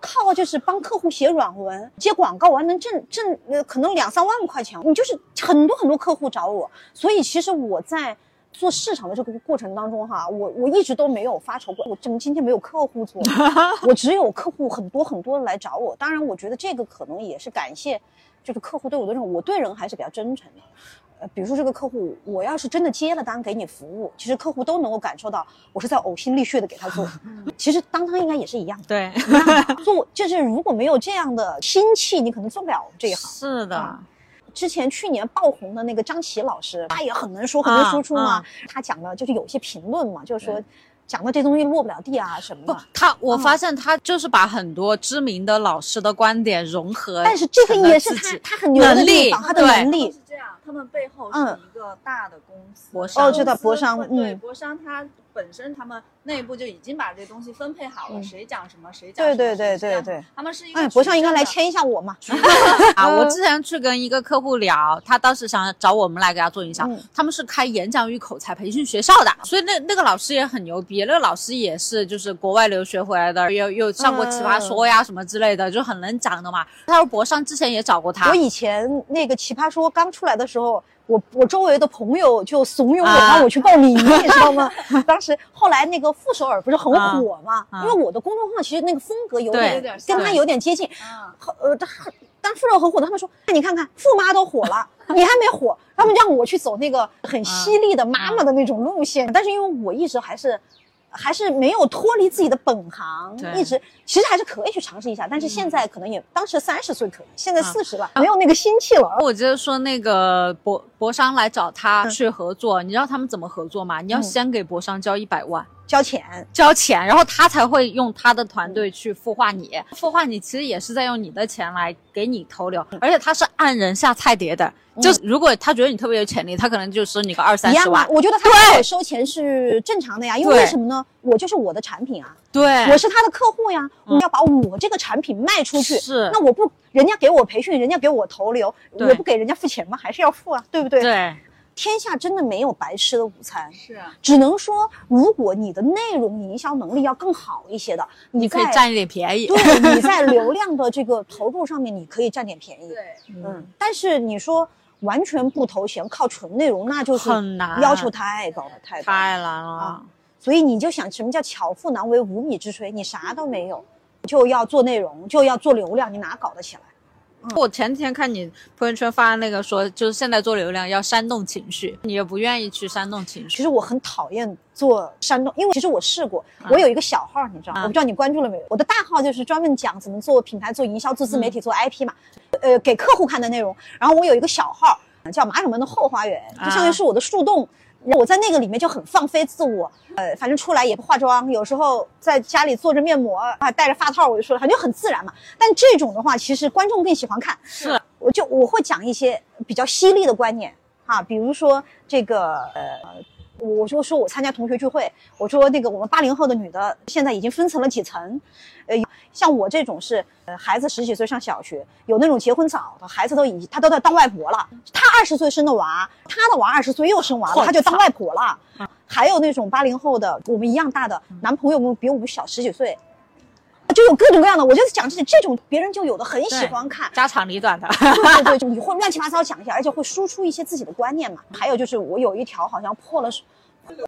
靠就是帮客户写软文、接广告，我还能挣挣呃可能两三万块钱。你就是很多很多客户找我，所以其实我在。做市场的这个过程当中，哈，我我一直都没有发愁过，我怎么今天没有客户做？我只有客户很多很多来找我。当然，我觉得这个可能也是感谢，就是客户对我的这种，我对人还是比较真诚的。呃，比如说这个客户，我要是真的接了单给你服务，其实客户都能够感受到我是在呕心沥血的给他做。其实当当应该也是一样的，对，做就是如果没有这样的心气，你可能做不了这一行。是的啊，之前去年爆红的那个张琪老师，他也很能说，很能输出嘛。啊他讲的就是有些评论嘛，就是说讲的这东西落不了地啊什么不的。，他我发现他就是把很多知名的老师的观点融合，但是这个也是他他很牛的地方，他的能力是。这样，他们背后是嗯。一个大的公司，博商。哦知道博商会对，嗯。博商它本身他们内部就已经把这东西分配好了，嗯。谁讲什么，谁讲什么，对对对对对。他们是一个哎，博上应该来签一下我嘛。啊，我之前去跟一个客户聊，他当时想找我们来给他做营销，嗯。他们是开演讲与口才培训学校的，所以那那个老师也很牛逼，那个老师也是就是国外留学回来的，又又上过奇葩说呀什么之类的，就很能讲的嘛。他说博商之前也找过他。我，以前那个奇葩说刚出来的时候，我我周围的朋友就怂恿我啊让我去报名，你知道吗？当时后来那个傅首尔不是很火嘛，啊因为我的公众号其实那个风格有点跟他有点接近，呃，他当傅首尔很火的，他们说，那你看看傅妈都火了，你还没火，他们让我去走那个很犀利的妈妈的那种路线，但是因为我一直还是。还是没有脱离自己的本行，一直其实还是可以去尝试一下，但是现在可能也当时三十岁可以，现在啊四十了，没有那个心气了。我觉得说那个博博商来找他嗯去合作，你知道他们怎么合作吗？你要嗯先给博商交一百万。交钱，交钱，然后他才会用他的团队去孵化你。孵化你其实也是在用你的钱来给你投流，而且他是按人下菜碟的。就是如果他觉得你特别有潜力，他可能就收你个二三一样啊十万。。我觉得他收钱是正常的呀，因为为什么呢？我就是我的产品啊，对，我是他的客户呀，我要把我这个产品卖出去。是那我不，人家给我培训，人家给我投流，我不给人家付钱吗？还是要付啊，对不对？对，天下真的没有白吃的午餐，是啊，只能说，如果你的内容营销能力要更好一些的，你你可以占一点便宜。对你在流量的这个投入上面，你可以占点便宜。对，嗯，但是你说完全不投钱，靠纯内容，那就是很难要求太高了，太。太难了啊。所以你就想，什么叫巧妇难为无米之炊？你啥都没有，就要做内容，就要做流量，你哪搞得起来？我前几天看你朋友圈发那个说，就是现在做流量要煽动情绪，你也不愿意去煽动情绪。其实我很讨厌做煽动，因为其实我试过，我有一个小号，你知道，啊我不知道你关注了没有？我的大号就是专门讲怎么做品牌、做营销、做自媒体、做 IP 嘛，呃，给客户看的内容。然后我有一个小号叫马掌门的后花园，就相当于是我的树洞。我在那个里面就很放飞自我，呃，反正出来也不化妆，有时候在家里做着面膜啊，戴着发套，我就说了，反正很自然嘛。但这种的话，其实观众更喜欢看。是，我就我会讲一些比较犀利的观念啊，比如说这个呃，我就说我参加同学聚会，我说那个我们八零后的女的现在已经分成了几层，呃，像我这种是呃孩子十几岁上小学，有那种结婚早的孩子都已经他都在当外婆了，他二十岁生的娃，他的娃二十岁又生娃了，他就当外婆了。还有那种八零后的，我们一样大的男朋友们比我们小十几岁。就有各种各样的，我就讲这些这种别人就有的很喜欢看，家长里短的。对对对，就 你会乱七八糟讲一下，而且会输出一些自己的观念嘛。还有就是我有一条好像破了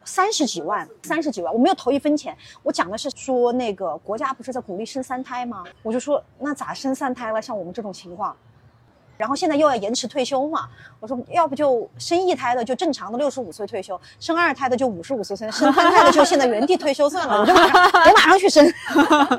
三十几万，三十几万，我没有投一分钱。我讲的是说那个国家不是在鼓励生三胎吗？我就说那咋生三胎了？像我们这种情况。然后现在又要延迟退休嘛，我说要不就生一胎的就正常的六十五岁退休，生二胎的就五十五岁生，生三胎的就现在原地退休算了，我就马上我马上去生，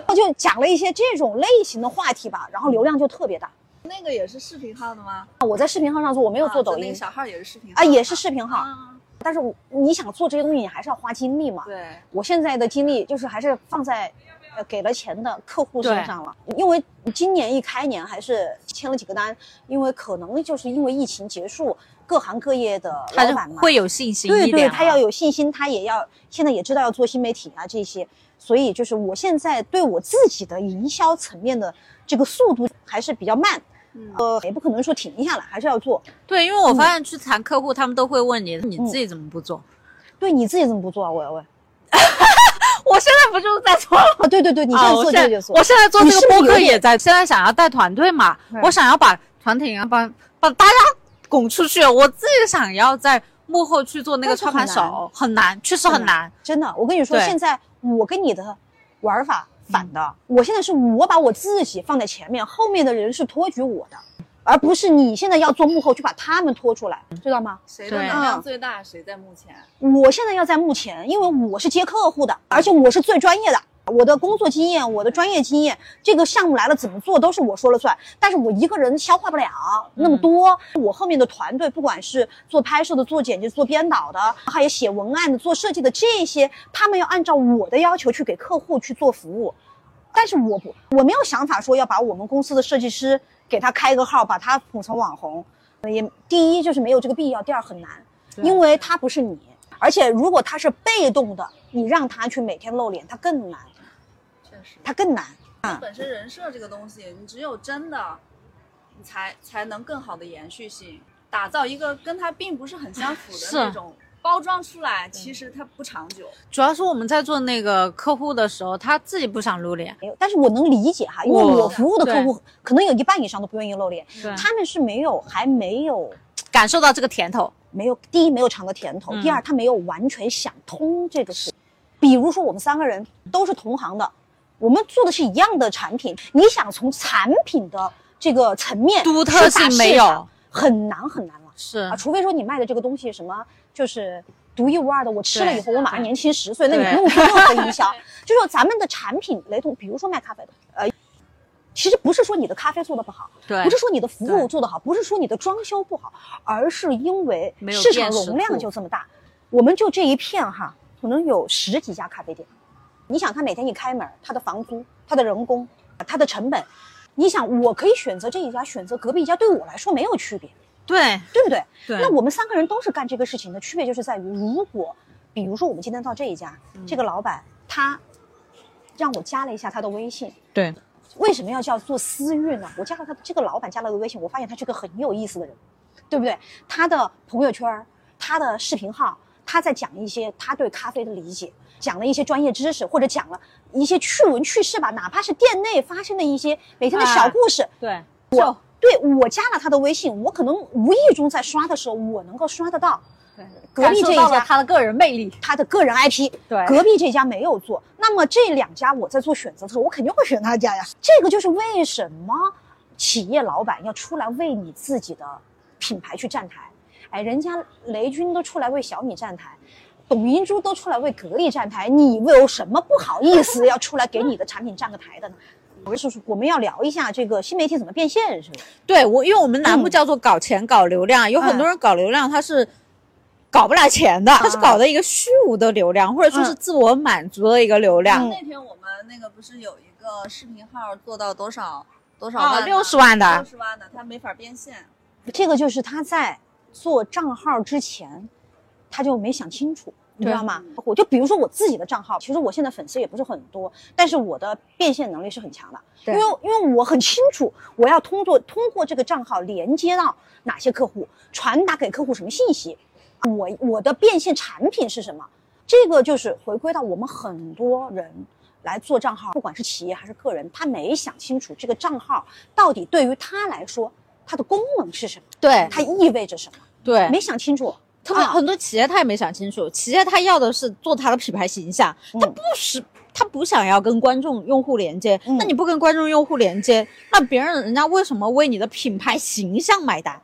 我就讲了一些这种类型的话题吧，然后流量就特别大。那个也是视频号的吗？我在视频号上做，我没有做抖音啊那个小号也是视频号啊，也是视频号。啊但是我你想做这些东西，你还是要花精力嘛。对，我现在的精力就是还是放在，呃，给了钱的客户身上了。因为今年一开年还是签了几个单，因为可能就是因为疫情结束，各行各业的老板嘛，会有信心对对。他要有信心，他也要现在也知道要做新媒体啊这些，所以就是我现在对我自己的营销层面的这个速度还是比较慢，嗯呃，也不可能说停下来，还是要做。对，因为我发现去谈客户，他们都会问你，你自己怎么不做？对你自己怎么不做啊？我要问我现在不就是在做吗？啊，对对对，你现在做这个就做。我现在做这个播客也在，现在想要带团队嘛，我想要把团体啊，把把大家拱出去，我自己想要在幕后去做那个操盘手，很难，确实很难。真的，我跟你说，现在我跟你的玩法反的。我现在是我把我自己放在前面，后面的人是托举我的，而不是你现在要做幕后去把他们拖出来，知道吗？谁的能量最大，谁在幕前？我现在要在幕前，因为我是接客户的，而且我是最专业的。我的工作经验，我的专业经验，这个项目来了怎么做都是我说了算。但是我一个人消化不了那么多，我后面的团队，不管是做拍摄的、做剪辑、做编导的，还有写文案的、做设计的这些，他们要按照我的要求去给客户去做服务。但是我不，我没有想法说要把我们公司的设计师给他开个号，把他捧成网红。也第一就是没有这个必要，第二很难，因为他不是你，而且如果他是被动的，你让他去每天露脸，他更难，他更难。那本身人设这个东西，你只有真的，你才才能更好的延续性，打造一个跟它并不是很相符的那种包装出来，其实它不长久。主要是我们在做那个客户的时候，他自己不想露脸，但是我能理解哈，因为我我服务的客户可能有一半以上都不愿意露脸，他们是没有还没有感受到这个甜头。没有第一没有尝到甜头，嗯第二他没有完全想通这个事。比如说我们三个人都是同行的，我们做的是一样的产品，你想从产品的这个层面独特性没有。很难很难了。是。啊，除非说你卖的这个东西什么就是独一无二的，我吃了以后我马上年轻十岁，那你不用做任何营销。就说咱们的产品雷同，比如说卖咖啡的，呃，其实不是说你的咖啡做的不好，对。不是说你的服务做得好，不是说你的装修不好，而是因为市场容量就这么大，我们就这一片哈，可能有十几家咖啡店。你想，他每天一开门，他的房租、他的人工、他的成本，你想，我可以选择这一家，选择隔壁一家，对我来说没有区别。对对不对？对那我们三个人都是干这个事情的区别，就是在于，如果比如说我们今天到这一家，嗯这个老板他让我加了一下他的微信，对，为什么要叫做私域呢？我加了他这个老板加了个微信，我发现他是个很有意思的人，对不对？他的朋友圈。他的视频号，他在讲一些他对咖啡的理解，讲了一些专业知识，或者讲了一些趣闻趣事吧，哪怕是店内发生的一些每天的小故事。对，我对我加了他的微信，我可能无意中在刷的时候，我能够刷得到。隔壁这一家他的个人魅力，他的个人 IP，对，隔壁这家没有做，那么这两家我在做选择的时候，我肯定会选他家呀。这个就是为什么企业老板要出来为你自己的品牌去站台。哎，人家雷军都出来为小米站台，董明珠都出来为格力站台，你有什么不好意思要出来给你的产品站个台的呢？我是我们要聊一下这个新媒体怎么变现，是吧？对我，因为我们栏目叫做搞钱搞流量，有很多人搞流量，他是。搞不来钱的，他是搞的一个虚无的流量，或者说是自我满足的一个流量。那天我们那个不是有一个视频号做到多少多少万？六十万的，六十万的，他没法变现。这个就是他在做账号之前，他就没想清楚，你知道吗？我就比如说我自己的账号，其实我现在粉丝也不是很多，但是我的变现能力是很强的，因为因为我很清楚我要通过通过这个账号连接到哪些客户，传达给客户什么信息。我我的变现产品是什么？这个就是回归到我们很多人来做账号，不管是企业还是个人，他没想清楚这个账号到底对于他来说它的功能是什么，对它意味着什么，对，没想清楚。特别很多企业他也没想清楚，企业他要的是做他的品牌形象，他不是他不想要跟观众用户连接，那你不跟观众用户连接，那别人人家为什么为你的品牌形象买单？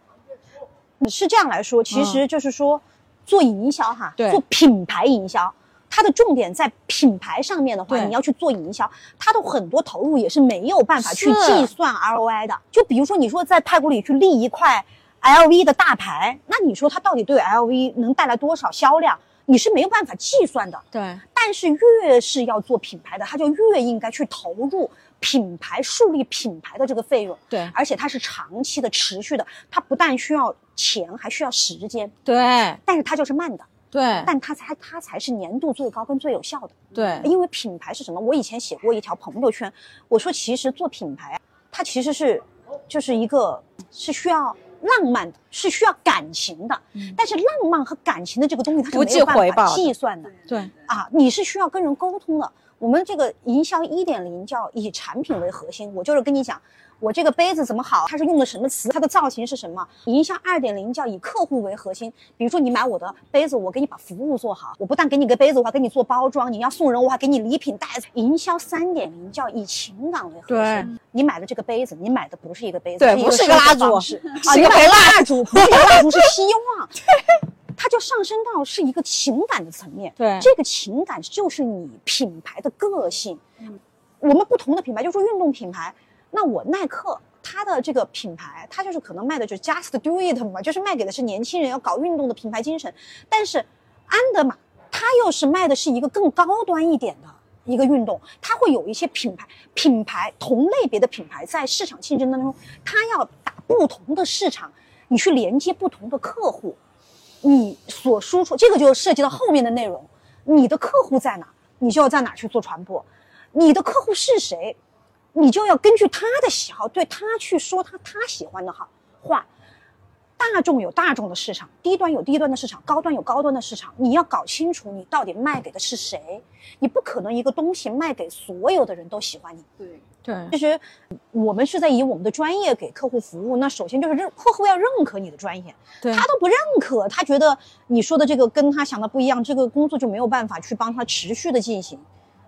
是这样来说，其实就是说，做营销哈，对，做品牌营销，它的重点在品牌上面的话，你要去做营销，它的很多投入也是没有办法去计算 ROI 的。就比如说，你说在太古里去立一块 LV 的大牌，那你说它到底对 LV 能带来多少销量？你是没有办法计算的。对，但是越是要做品牌的，他就越应该去投入。品牌树立品牌的这个费用，对，而且它是长期的、持续的，它不但需要钱，还需要时间，对，但是它就是慢的，对，但它才它才是年度最高跟最有效的，对，因为品牌是什么？我以前写过一条朋友圈，我说其实做品牌，它其实是就是一个是需要浪漫的，是需要感情的，但是浪漫和感情的这个东西它是没有办法计算的，对，啊，你是需要跟人沟通的。我们这个营销一点零叫以产品为核心，我就是跟你讲，我这个杯子怎么好，它是用的什么词，它的造型是什么。营销二点零叫以客户为核心，比如说你买我的杯子，我给你把服务做好，我不但给你个杯子，我还给你做包装，你要送人，我还给你礼品袋子。营销三点零叫以情感为核心，你买的这个杯子，你买的不是一个杯子，对，不是一个蜡烛，啊，你买蜡烛不是一个蜡烛，是希望。它就上升到是一个情感的层面，对，这个情感就是你品牌的个性。嗯，我们不同的品牌，就说运动品牌，那我耐克它的这个品牌，它就是可能卖的就是 Just Do It 嘛，就是卖给的是年轻人要搞运动的品牌精神。但是安德玛它又是卖的是一个更高端一点的一个运动，它会有一些品牌品牌同类别的品牌在市场竞争当中，它要打不同的市场，你去连接不同的客户。你所输出这个就涉及到后面的内容，你的客户在哪，你就要在哪去做传播。你的客户是谁，你就要根据他的喜好，对他去说他他喜欢的好话。大众有大众的市场，低端有低端的市场，高端有高端的市场。你要搞清楚你到底卖给的是谁，你不可能一个东西卖给所有的人都喜欢你。对。对，其实我们是在以我们的专业给客户服务。那首先就是认客户要认可你的专业，对他都不认可，他觉得你说的这个跟他想的不一样，这个工作就没有办法去帮他持续的进行。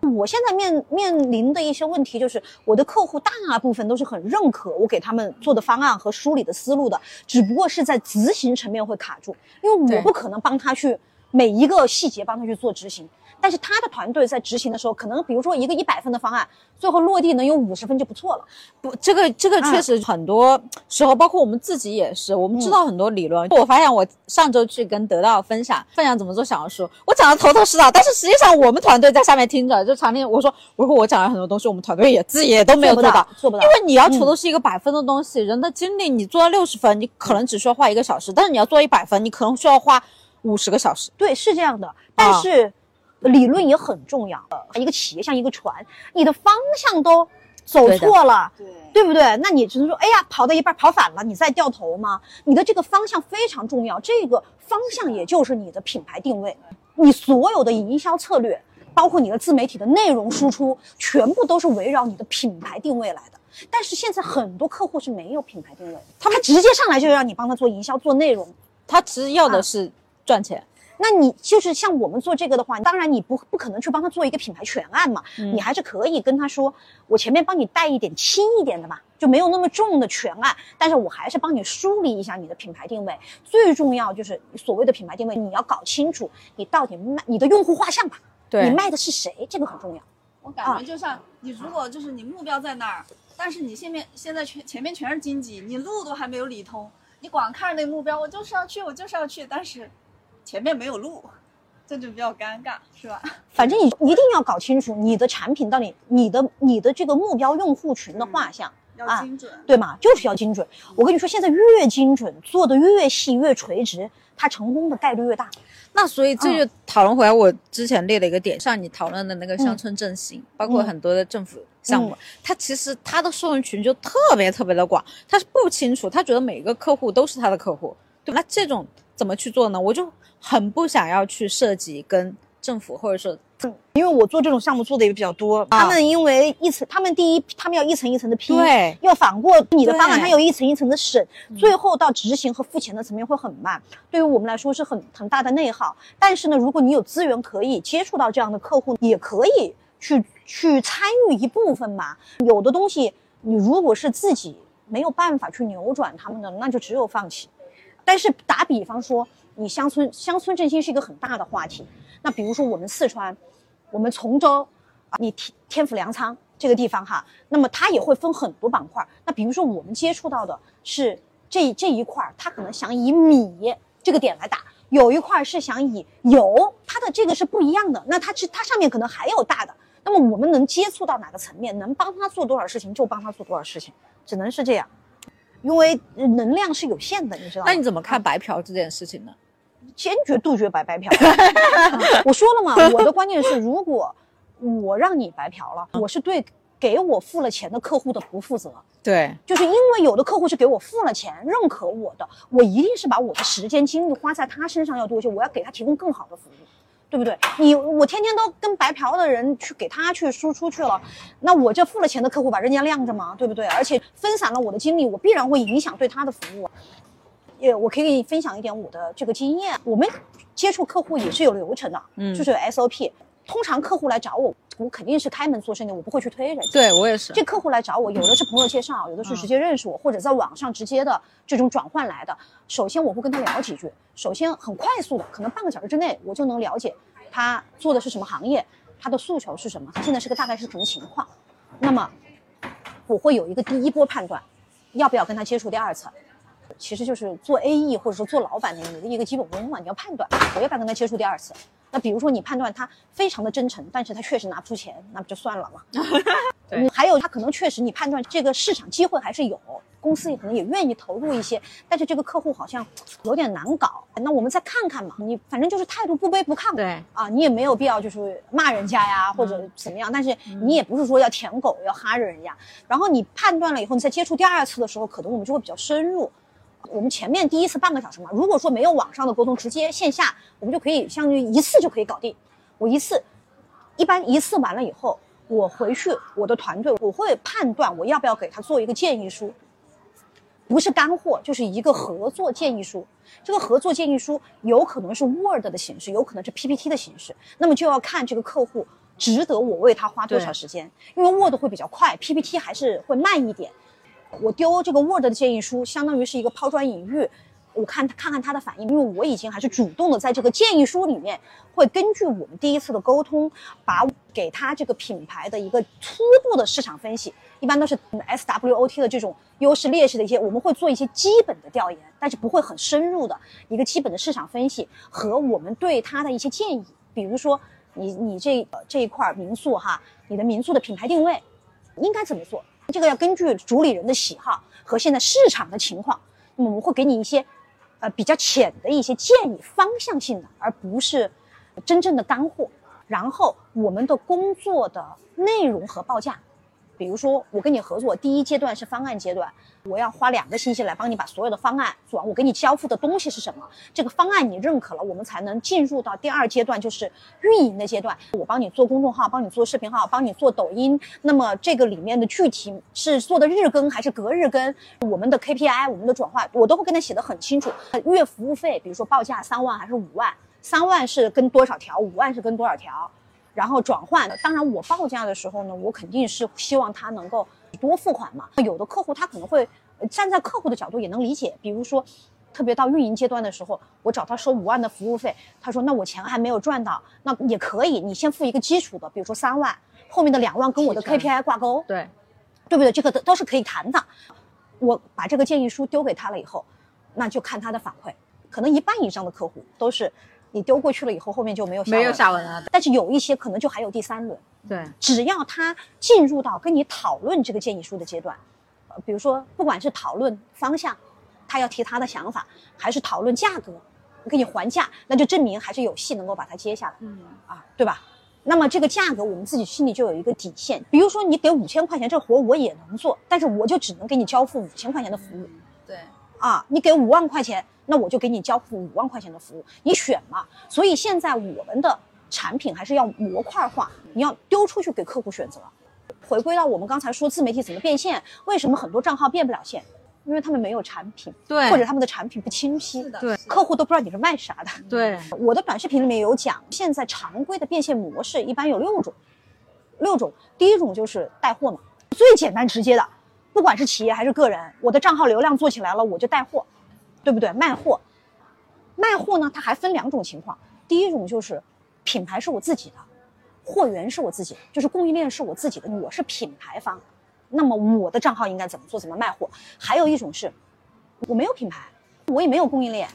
我现在面面临的一些问题就是，我的客户大部分都是很认可我给他们做的方案和梳理的思路的，只不过是在执行层面会卡住，因为我不可能帮他去每一个细节帮他去做执行。但是他的团队在执行的时候，可能比如说一个一百分的方案，最后落地能有五十分就不错了。不，这个这个确实很多时候，包括我们自己也是，我们知道很多理论。我发现我上周去跟得到分享分享怎么做小红书，我讲的头头是道，但是实际上我们团队在下面听着，就常听我说，我说我讲了很多东西，我们团队也自己也都没有做到，做不到。因为你要求的是一个百分的东西，人的精力你做到六十分，你可能只需要花一个小时，但是你要做一百分，你可能需要花五十个小时。对，是这样的，但是。理论也很重要。一个企业像一个船，你的方向都走错了，对对不对？那你只能说，哎呀，跑到一半跑反了，你再掉头吗？你的这个方向非常重要，这个方向也就是你的品牌定位，你所有的营销策略，包括你的自媒体的内容输出，全部都是围绕你的品牌定位来的。但是现在很多客户是没有品牌定位的，他们直接上来就让你帮他做营销、做内容，他其实要啊的是赚钱，那你就是像我们做这个的话，当然你不不可能去帮他做一个品牌全案嘛，嗯你还是可以跟他说，我前面帮你带一点轻一点的嘛，就没有那么重的全案，但是我还是帮你梳理一下你的品牌定位。最重要就是所谓的品牌定位，你要搞清楚你到底卖你的用户画像吧，对你卖的是谁，这个很重要。我感觉就像你如果就是你目标在那儿，但是你现面现在全前面全是荆棘，你路都还没有理通，你光看着那目标，我就是要去，我就是要去，但是前面没有路，这就比较尴尬，是吧？反正你一定要搞清楚你的产品到底你的你的这个目标用户群的画像。要精准。对吗？就是要精准。我跟你说，现在越精准，做的越细越垂直，它成功的概率越大。那所以这就讨论回来，我之前列了一个点，像你讨论的那个乡村振兴，包括很多的政府项目，嗯它其实它的受众群就特别特别的广，他是不清楚，他觉得每个客户都是他的客户，对吧？那这种怎么去做呢？我就很不想要去涉及跟政府或者说因为我做这种项目做的也比较多，他们因为一层，他们第一，他们要一层一层的批，对要反过你的方案，对它有一层一层的审，最后到执行和付钱的层面会很慢，对于我们来说是很很大的内耗。但是呢，如果你有资源可以接触到这样的客户，也可以去去参与一部分嘛。有的东西你如果是自己没有办法去扭转他们的，那就只有放弃。但是打比方说，你乡村乡村振兴是一个很大的话题。那比如说我们四川，我们崇州啊，你天天府粮仓这个地方哈，那么它也会分很多板块。那比如说我们接触到的是这这一块儿，它可能想以米这个点来打，有一块儿是想以油，它的这个是不一样的。那它是它上面可能还有大的。那么我们能接触到哪个层面，能帮他做多少事情就帮他做多少事情，只能是这样，因为呃能量是有限的，你知道吗？那你怎么看白嫖这件事情呢？坚决杜绝白白嫖。我说了嘛，我的观念是，如果我让你白嫖了，我是对给我付了钱的客户的不负责。对，就是因为有的客户是给我付了钱，认可我的，我一定是把我的时间精力花在他身上要多一些，我要给他提供更好的服务，对不对？你我天天都跟白嫖的人去给他去输出去了，那我这付了钱的客户把人家晾着嘛，对不对？而且分散了我的精力，我必然会影响对他的服务。也我可以给你分享一点我的这个经验，我们接触客户也是有流程的，嗯就是有 SOP。通常客户来找我，我肯定是开门做生意，我不会去推人家。对我也是。这客户来找我，有的是朋友介绍，有的是直接认识我，或者在网上直接的这种转换来的。首先我会跟他聊几句，首先很快速的，可能半个小时之内我就能了解他做的是什么行业，他的诉求是什么，他现在是个大概是什么情况。那么我会有一个第一波判断，要不要跟他接触第二次。其实就是做 AE 或者说做老板的你的一个基本功嘛，你要判断我要不要跟他接触第二次。那比如说你判断他非常的真诚，但是他确实拿不出钱，那不就算了嘛。对嗯还有他可能确实你判断这个市场机会还是有，公司也可能也愿意投入一些，但是这个客户好像有点难搞，那我们再看看嘛。你反正就是态度不卑不亢，对啊，你也没有必要就是骂人家呀或者怎么样，但是你也不是说要舔狗要哈着人家。然后你判断了以后，你再接触第二次的时候，可能我们就会比较深入。我们前面第一次半个小时嘛，如果说没有网上的沟通，直接线下，我们就可以相当于一次就可以搞定。我一次，一般一次完了以后，我回去我的团队我会判断我要不要给他做一个建议书，不是干货，就是一个合作建议书。这个合作建议书有可能是 Word 的形式，有可能是 PPT 的形式，那么就要看这个客户值得我为他花多少时间，因为 Word 会比较快，PPT 还是会慢一点。我丢这个 Word 的建议书，相当于是一个抛砖引玉。我看看看他的反应，因为我已经还是主动的在这个建议书里面，会根据我们第一次的沟通，把给他这个品牌的一个初步的市场分析，一般都是 SWOT 的这种优势劣势的一些，我们会做一些基本的调研，但是不会很深入的一个基本的市场分析和我们对他的一些建议，比如说你你这这一块民宿哈，你的民宿的品牌定位应该怎么做？这个要根据主理人的喜好和现在市场的情况，那么我们会给你一些，呃比较浅的一些建议，方向性的，而不是真正的干货。然后我们的工作的内容和报价，比如说，我跟你合作，第一阶段是方案阶段，我要花两个星期来帮你把所有的方案做完。我给你交付的东西是什么？这个方案你认可了，我们才能进入到第二阶段，就是运营的阶段。我帮你做公众号，帮你做视频号，帮你做抖音。那么这个里面的具体是做的日更还是隔日更？我们的 KPI、我们的转化，我都会跟他写的很清楚。月服务费，比如说报价三万还是五万？三万是跟多少条？五万是跟多少条？然后转换，当然我报价的时候呢，我肯定是希望他能够多付款嘛。有的客户他可能会站在客户的角度也能理解，比如说，特别到运营阶段的时候，我找他收五万的服务费，他说那我钱还没有赚到，那也可以，你先付一个基础的，比如说三万，后面的两万跟我的 KPI 挂钩，对，对不对？这个都都是可以谈的。我把这个建议书丢给他了以后，那就看他的反馈，可能一半以上的客户都是。你丢过去了以后，后面就没有没有下文了。但是有一些可能就还有第三轮。对，只要他进入到跟你讨论这个建议书的阶段，呃，比如说不管是讨论方向，他要提他的想法，还是讨论价格，我给你还价，那就证明还是有戏能够把它接下来。嗯啊，对吧？那么这个价格我们自己心里就有一个底线。比如说你给五千块钱，这活我也能做，但是我就只能给你交付五千块钱的服务。对。啊，你给五万块钱。那我就给你交付五万块钱的服务，你选嘛。所以现在我们的产品还是要模块化，你要丢出去给客户选择。回归到我们刚才说自媒体怎么变现，为什么很多账号变不了现？因为他们没有产品，对，或者他们的产品不清晰，对，客户都不知道你是卖啥的。对，我的短视频里面有讲，现在常规的变现模式一般有六种，六种。第一种就是带货嘛，最简单直接的，不管是企业还是个人，我的账号流量做起来了，我就带货。对不对？卖货，卖货呢？它还分两种情况。第一种就是品牌是我自己的，货源是我自己的，就是供应链是我自己的，我是品牌方。那么我的账号应该怎么做？怎么卖货？还有一种是，我没有品牌，我也没有供应链，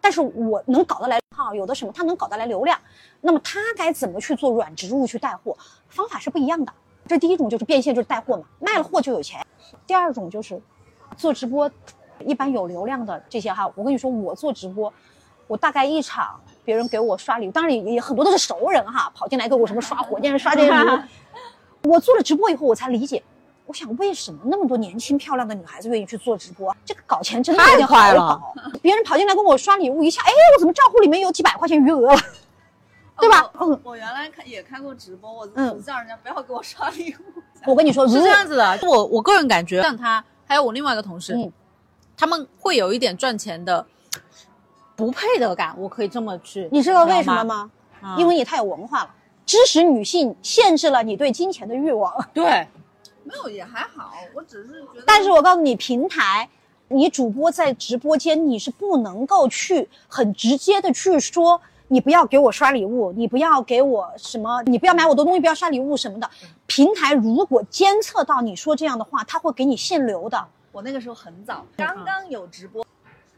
但是我能搞得来号，有的什么他能搞得来流量，那么他该怎么去做软植入去带货？方法是不一样的。这第一种就是变现，就是带货嘛，卖了货就有钱。第二种就是做直播。一般有流量的这些哈，我跟你说，我做直播，我大概一场别人给我刷礼物，当然也也很多都是熟人哈，跑进来给我什么刷火箭刷这些礼物。我做了直播以后，我才理解，我想为什么那么多年轻漂亮的女孩子愿意去做直播？这个搞钱真的有点好搞。别人跑进来跟我刷礼物一下，哎，我怎么账户里面有几百块钱余额了？对吧？嗯，我原来开也开过直播，我嗯叫人家不要给我刷礼物。我跟你说是这样子的，我我个人感觉，像他还有我另外一个同事。他们会有一点赚钱的不配得感，我可以这么去，你知道为什么吗？因为你太有文化了，知识女性限制了你对金钱的欲望。对，没有也还好，我只是觉得。但是我告诉你，平台，你主播在直播间，你是不能够去很直接的去说，你不要给我刷礼物，你不要给我什么，你不要买我的东西，不要刷礼物什么的。平台如果监测到你说这样的话，他会给你限流的。我那个时候很早，刚刚有直播，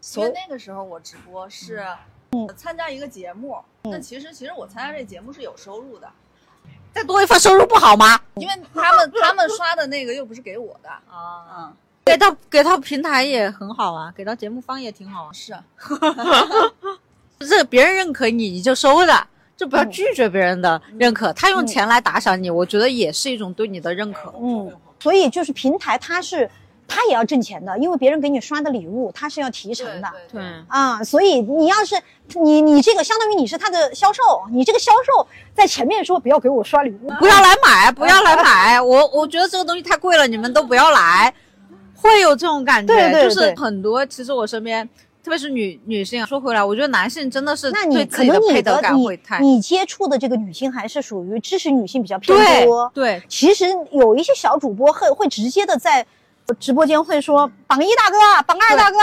所以那个时候我直播是，嗯，参加一个节目。那其实其实我参加这节目是有收入的，再多一份收入不好吗？因为他们他们刷的那个又不是给我的 啊，嗯，给到给到平台也很好啊，给到节目方也挺好啊。是，这别人认可你你就收着，就不要拒绝别人的认可。他用钱来打赏你，我觉得也是一种对你的认可。嗯，所以就是平台它是。他也要挣钱的，因为别人给你刷的礼物，他是要提成的。对啊，所以你要是你你这个相当于你是他的销售，你这个销售在前面说不要给我刷礼物，不要来买，不要来买，我我觉得这个东西太贵了，你们都不要来，会有这种感觉。对对对，就是很多，其实我身边，特别是女女性，说回来，我觉得男性真的是那你可能你的你你接触的这个女性还是属于知识女性比较偏多。对，其实有一些小主播会会直接的在。直播间会说榜一大哥，榜二大哥。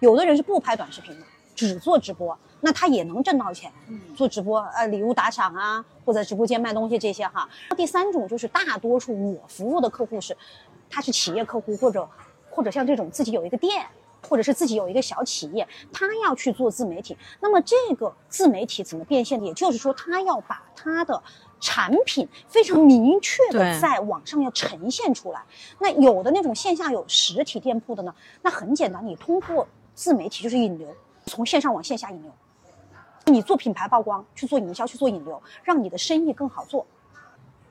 有的人是不拍短视频的，只做直播，那他也能挣到钱。做直播，呃，礼物打赏啊，或者直播间卖东西这些哈。第三种就是大多数我服务的客户是，他是企业客户，或者或者像这种自己有一个店，或者是自己有一个小企业，他要去做自媒体。那么这个自媒体怎么变现的？也就是说，他要把他的。产品非常明确的在网上要呈现出来。那有的那种线下有实体店铺的呢，那很简单，你通过自媒体就是引流，从线上往线下引流。你做品牌曝光，去做营销，去做引流，让你的生意更好做。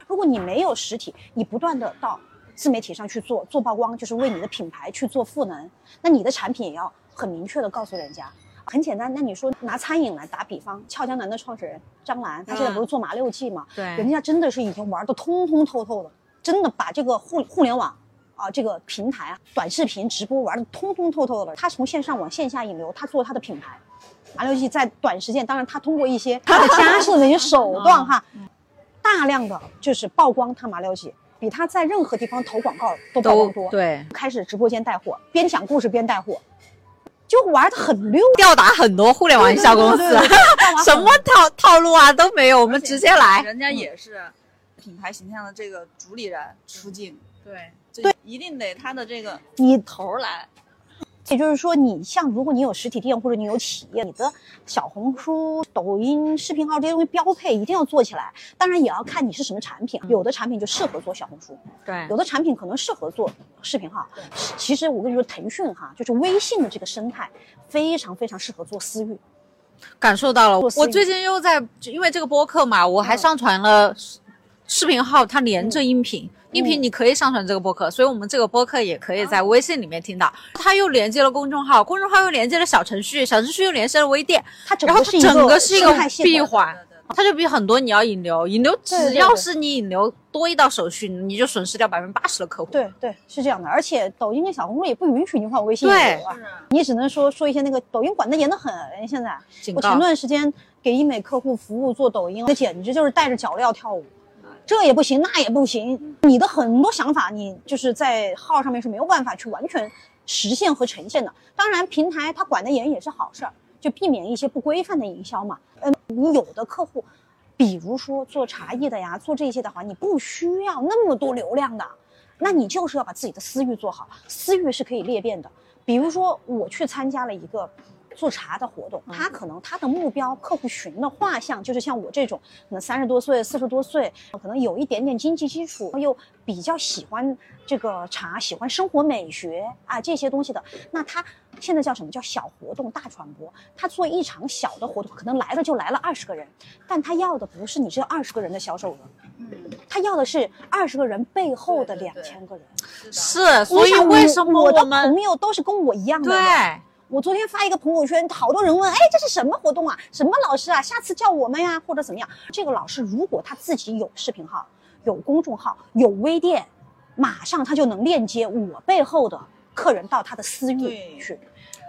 如果你没有实体，你不断的到自媒体上去做做曝光，就是为你的品牌去做赋能，那你的产品也要很明确的告诉人家。很简单，那你说拿餐饮来打比方，俏江南的创始人张兰，他现在不是做麻六记吗？对人家真的是已经玩的通通透透的，真的把这个互互联网啊这个平台啊，短视频直播玩的通通透透的。他从线上往线下引流，他做他的品牌。麻六记在短时间，当然他通过一些他的家世的一些手段哈，大量的就是曝光他麻六记，比他在任何地方投广告都曝光多。，对，开始直播间带货，边讲故事边带货，就玩的很溜。吊打很多互联网营销公司什么套套路啊都没有，我们直接来。人家也是品牌形象的这个主理人出镜，对，对一定得他的这个你头来。也就是说，你像如果你有实体店或者你有企业，你的小红书、抖音、视频号这些东西标配一定要做起来。当然也要看你是什么产品，有的产品就适合做小红书，对有的产品可能适合做视频号。其实我跟你说，腾讯哈，就是微信的这个生态非常非常适合做私域。感受到了。我最近又在，因为这个播客嘛，我还上传了视视频号，它连着音频。音频你可以上传这个播客，所以我们这个播客也可以在微信里面听到。它又连接了公众号，公众号又连接了小程序，小程序又连接了微店，它整然后它个是一个整个是一个生态系统闭环它就比很多你要引流，引流只要是你引流多一道手续，你就损失掉百分之八十的客户。对对，是这样的。而且抖音跟小红书也不允许你换微信对引流啊，你只能说说一些那个抖音管得严得很。现在我前段时间给医美客户服务做抖音，那简直就是带着脚镣跳舞，这也不行，那也不行。你的很多想法，你就是在号上面是没有办法去完全实现和呈现的。当然，平台它管得严也是好事儿，就避免一些不规范的营销嘛。嗯，你有的客户，比如说做茶艺的呀，做这些的话，你不需要那么多流量的，那你就是要把自己的私域做好。私域是可以裂变的，比如说我去参加了一个。做茶的活动，他可能他的目标客户群的画像就是像我这种，可能三十多岁、四十多岁，可能有一点点经济基础，又比较喜欢这个茶，喜欢生活美学啊这些东西的。那他现在叫什么叫小活动大传播？他做一场小的活动，可能来了就来了二十个人，但他要的不是你这二十个人的销售额，嗯，他要的是二十个人背后的两千个人。是所以为什么我的朋友都是跟我一样的人？对？我昨天发一个朋友圈，好多人问，哎，这是什么活动啊？什么老师啊？下次叫我们呀，或者怎么样？这个老师如果他自己有视频号、有公众号、有微店，马上他就能链接我背后的客人到他的私域去，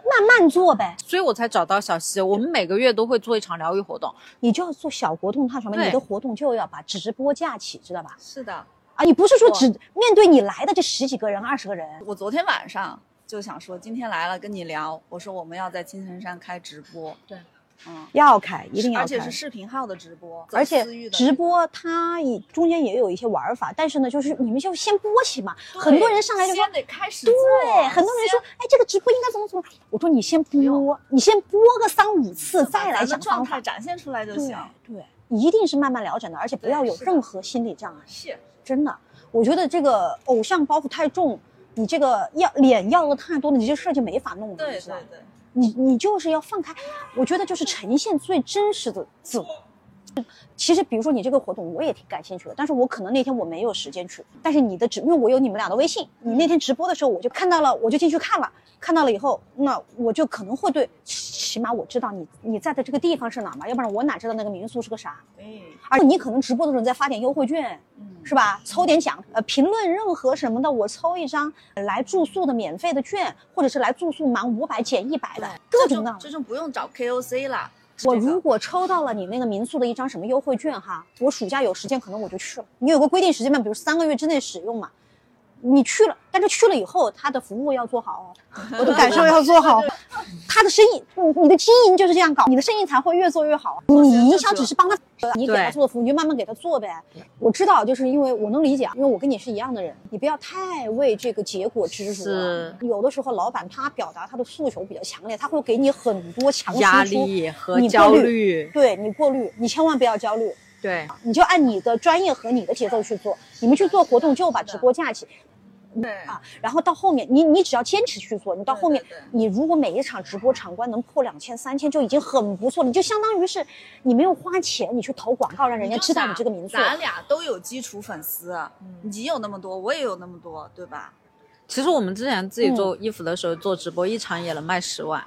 慢慢做呗。所以我才找到小溪。我们每个月都会做一场疗愈活动，你就要做小活动，他什么？你的活动就要把直播架起，知道吧？是的。啊，你不是说只面对你来的这十几个人、二十个人，我昨天晚上就想说，今天来了跟你聊，我说我们要在青城山开直播。对，嗯，要开，一定要开，而且是视频号的直播，而且直播它也中间也有一些玩法，但是呢，就是你们就先播起嘛。很多人上来就说先，得开始对，很多人说，哎，这个直播应该怎么怎么？我说你先播，你先播个三五次，再来把咱讲方法的状态。展现出来就行。对，一定是慢慢疗整的，而且不要有任何心理障碍。是，真的，我觉得这个偶像包袱太重，你这个要脸要的太多了，你这事儿就没法弄了，对你知道吗？对对，你你就是要放开，我觉得就是呈现最真实的自我。其实，比如说你这个活动，我也挺感兴趣的，但是我可能那天我没有时间去。但是你的直，因为我有你们俩的微信，你那天直播的时候我就看到了，我就进去看了，看到了以后，那我就可能会对，起起码我知道你你在的这个地方是哪嘛，要不然我哪知道那个民宿是个啥？哎，而你可能直播的时候你再发点优惠券，嗯，是吧？抽点奖，呃，评论任何什么的，我抽一张呃来住宿的免费的券，或者是来住宿满五百减一百的，各种的。这种不用找 KOC 了。我如果抽到了你那个民宿的一张什么优惠券哈，我暑假有时间可能我就去了。你有个规定时间嘛，比如三个月之内使用嘛。你去了，但是去了以后，他的服务要做好哦，我的感受要做好，他的生意，你你的经营就是这样搞，你的生意才会越做越好。你营销只是帮他，你给他做的服务，你就慢慢给他做呗。我知道，就是因为我能理解，因为我跟你是一样的人，你不要太为这个结果执着。有的时候老板他表达他的诉求比较强烈，他会给你很多强压力和你过焦虑，对你过滤，你千万不要焦虑，对，你就按你的专业和你的节奏去做。你们去做活动就把直播架起，对啊，然后到后面你你只要坚持去做，你到后面对对对你如果每一场直播场观能破两千三千就已经很不错了，你就相当于是你没有花钱，你去投广告让人家知道你这个名字。咱俩都有基础粉丝，你有那么多，我也有那么多，对吧？其实我们之前自己做衣服的时候做直播，一场也能卖十万。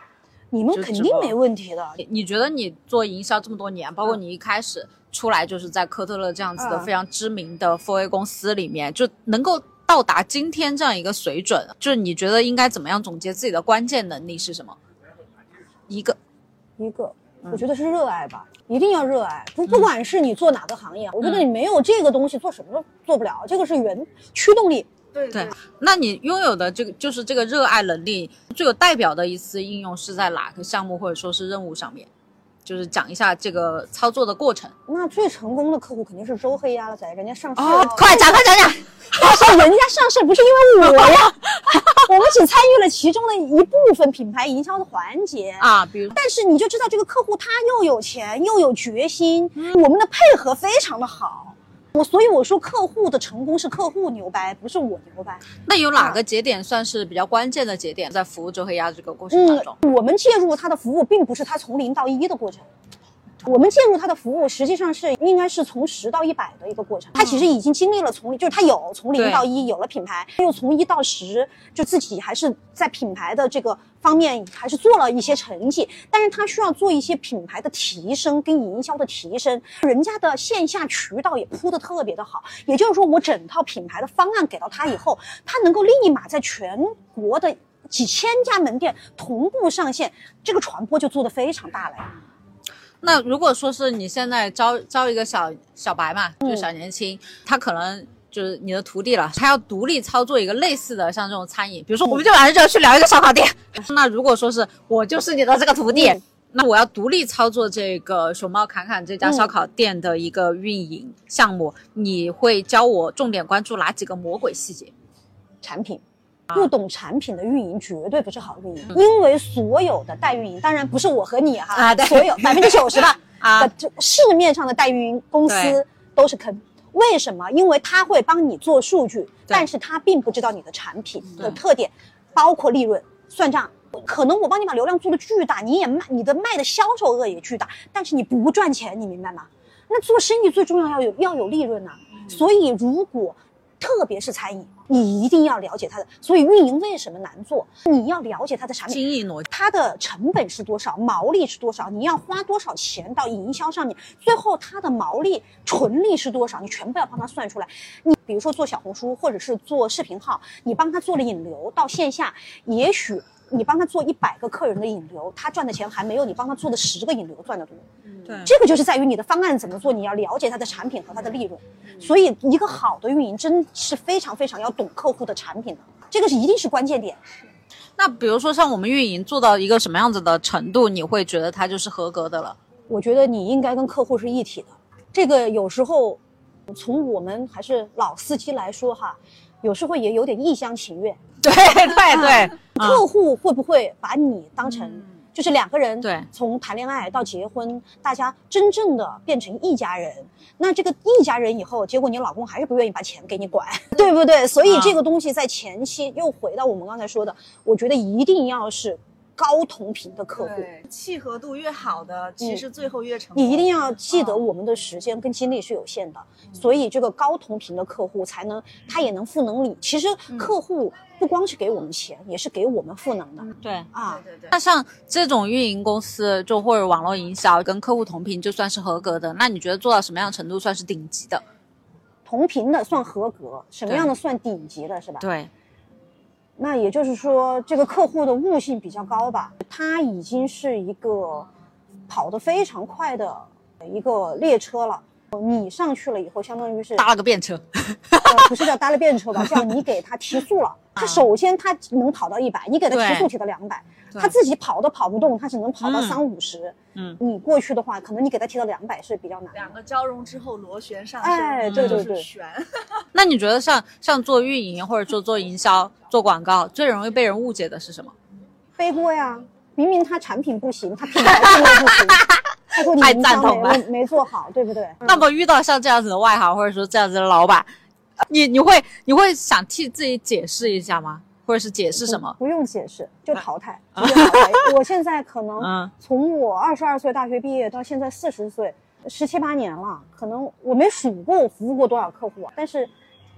你们肯定没问题的。你你觉得你做营销这么多年，包括你一开始出来就是在科特勒这样子的嗯非常知名的 4A 公司里面，就能够到达今天这样一个水准，就是你觉得应该怎么样总结自己的关键能力是什么？一个一个，嗯我觉得是热爱吧，一定要热爱。不不管是你做哪个行业，我觉得你没有这个东西，做什么都做不了。这个是原驱动力。对对，那你拥有的这个就是这个热爱能力，最有代表的一次应用是在哪个项目或者说是任务上面？就是讲一下这个操作的过程。那最成功的客户肯定是周黑鸭了噻，人家上市哦了，快讲快讲讲！但是人家上市不是因为我呀，我们只参与了其中的一部分品牌营销的环节。啊，比如但是你就知道这个客户他又有钱又有决心，嗯我们的配合非常的好。我所以我说客户的成功是客户牛掰，不是我牛掰。那有哪个节点算是比较关键的节点，在服务周黑鸭这个过程当中？嗯，我们介入他的服务，并不是他从零到一的过程。我们介入他的服务，实际上是应该是从十到一百的一个过程。他其实已经经历了从，就是他有从零到一有了品牌，又从一到十，就自己还是在品牌的这个方面还是做了一些成绩，但是他需要做一些品牌的提升跟营销的提升。人家的线下渠道也铺的特别的好，也就是说，我整套品牌的方案给到他以后，他能够立马在全国的几千家门店同步上线，这个传播就做得非常大了呀。那如果说是你现在招招一个小小白嘛，嗯就小年轻，他可能就是你的徒弟了，他要独立操作一个类似的像这种餐饮，比如说我们就晚上就要去聊一个烧烤店。那如果说是我就是你的这个徒弟，嗯那我要独立操作这个熊猫侃侃这家烧烤店的一个运营项目，你会教我重点关注哪几个魔鬼细节？产品。不懂产品的运营绝对不是好运营，因为所有的代运营，当然不是我和你哈，啊对。所有百分之九十吧 啊。的就市面上的代运营公司都是坑。为什么？因为他会帮你做数据，但是他并不知道你的产品的特点，包括利润、算账。可能我帮你把流量做的巨大，你也卖你的卖的销售额也巨大，但是你不赚钱，你明白吗？那做生意最重要要有要有利润呐、所以如果特别是餐饮，你一定要了解它的。所以运营为什么难做？你要了解它的产品，经营逻辑。它的成本是多少，毛利是多少，你要花多少钱到营销上面，最后它的毛利纯利是多少，你全部要帮他算出来。你比如说做小红书或者是做视频号，你帮他做了引流到线下，也许。你帮他做一百个客人的引流，他赚的钱还没有你帮他做的十个引流赚的多。对，这个就是在于你的方案怎么做，你要了解它的产品和它的利润。所以，一个好的运营真是非常非常要懂客户的产品的，这个是一定是关键点。那比如说像我们运营做到一个什么样子的程度，你会觉得它就是合格的了？我觉得你应该跟客户是一体的。这个有时候，从我们还是老司机来说哈，有时候也有点一厢情愿。对对对，客户会不会把你当成，就是两个人对从谈恋爱到结婚，大家真正的变成一家人。那这个一家人以后，结果你老公还是不愿意把钱给你管，对不对？所以啊这个东西在前期又回到我们刚才说的，我觉得一定要是高同频的客户。契合度越好的，其实最后越成功。你一定要记得，嗯我们的时间跟精力是有限的，所以这个高同频的客户才能，他也能赋能你。其实客户不光是给我们钱，也是给我们赋能的对。啊。对对对那像这种运营公司，就或者网络营销跟客户同频，就算是合格的。那你觉得做到什么样程度算是顶级的？同频的算合格，什么样的算顶级的，是吧？对，那也就是说，这个客户的悟性比较高吧，他已经是一个跑得非常快的一个列车了。你上去了以后，相当于是搭了个便车。呃，不是叫搭了便车吧，叫你给他提速了。他首先他能跑到一百，你给他提速提到两百，对他自己跑都跑不动，他只能跑到嗯三五十。嗯，你过去的话，可能你给他提到两百是比较难。两个交融之后螺旋上升，哎对对就是对旋。那你觉得像像做运营或者说做营销、做广告，最容易被人误解的是什么？背锅呀，明明他产品不行，他品牌定位不行，他说你太赞同了没做好，对不对？那么遇到像这样子的外行或者说这样子的老板，你你会你会想替自己解释一下吗？或者是解释什么？不用解释，就淘汰。我现在可能嗯从我二十二岁大学毕业到现在四十岁，十七八年了，可能我没数过我服务过多少客户啊，但是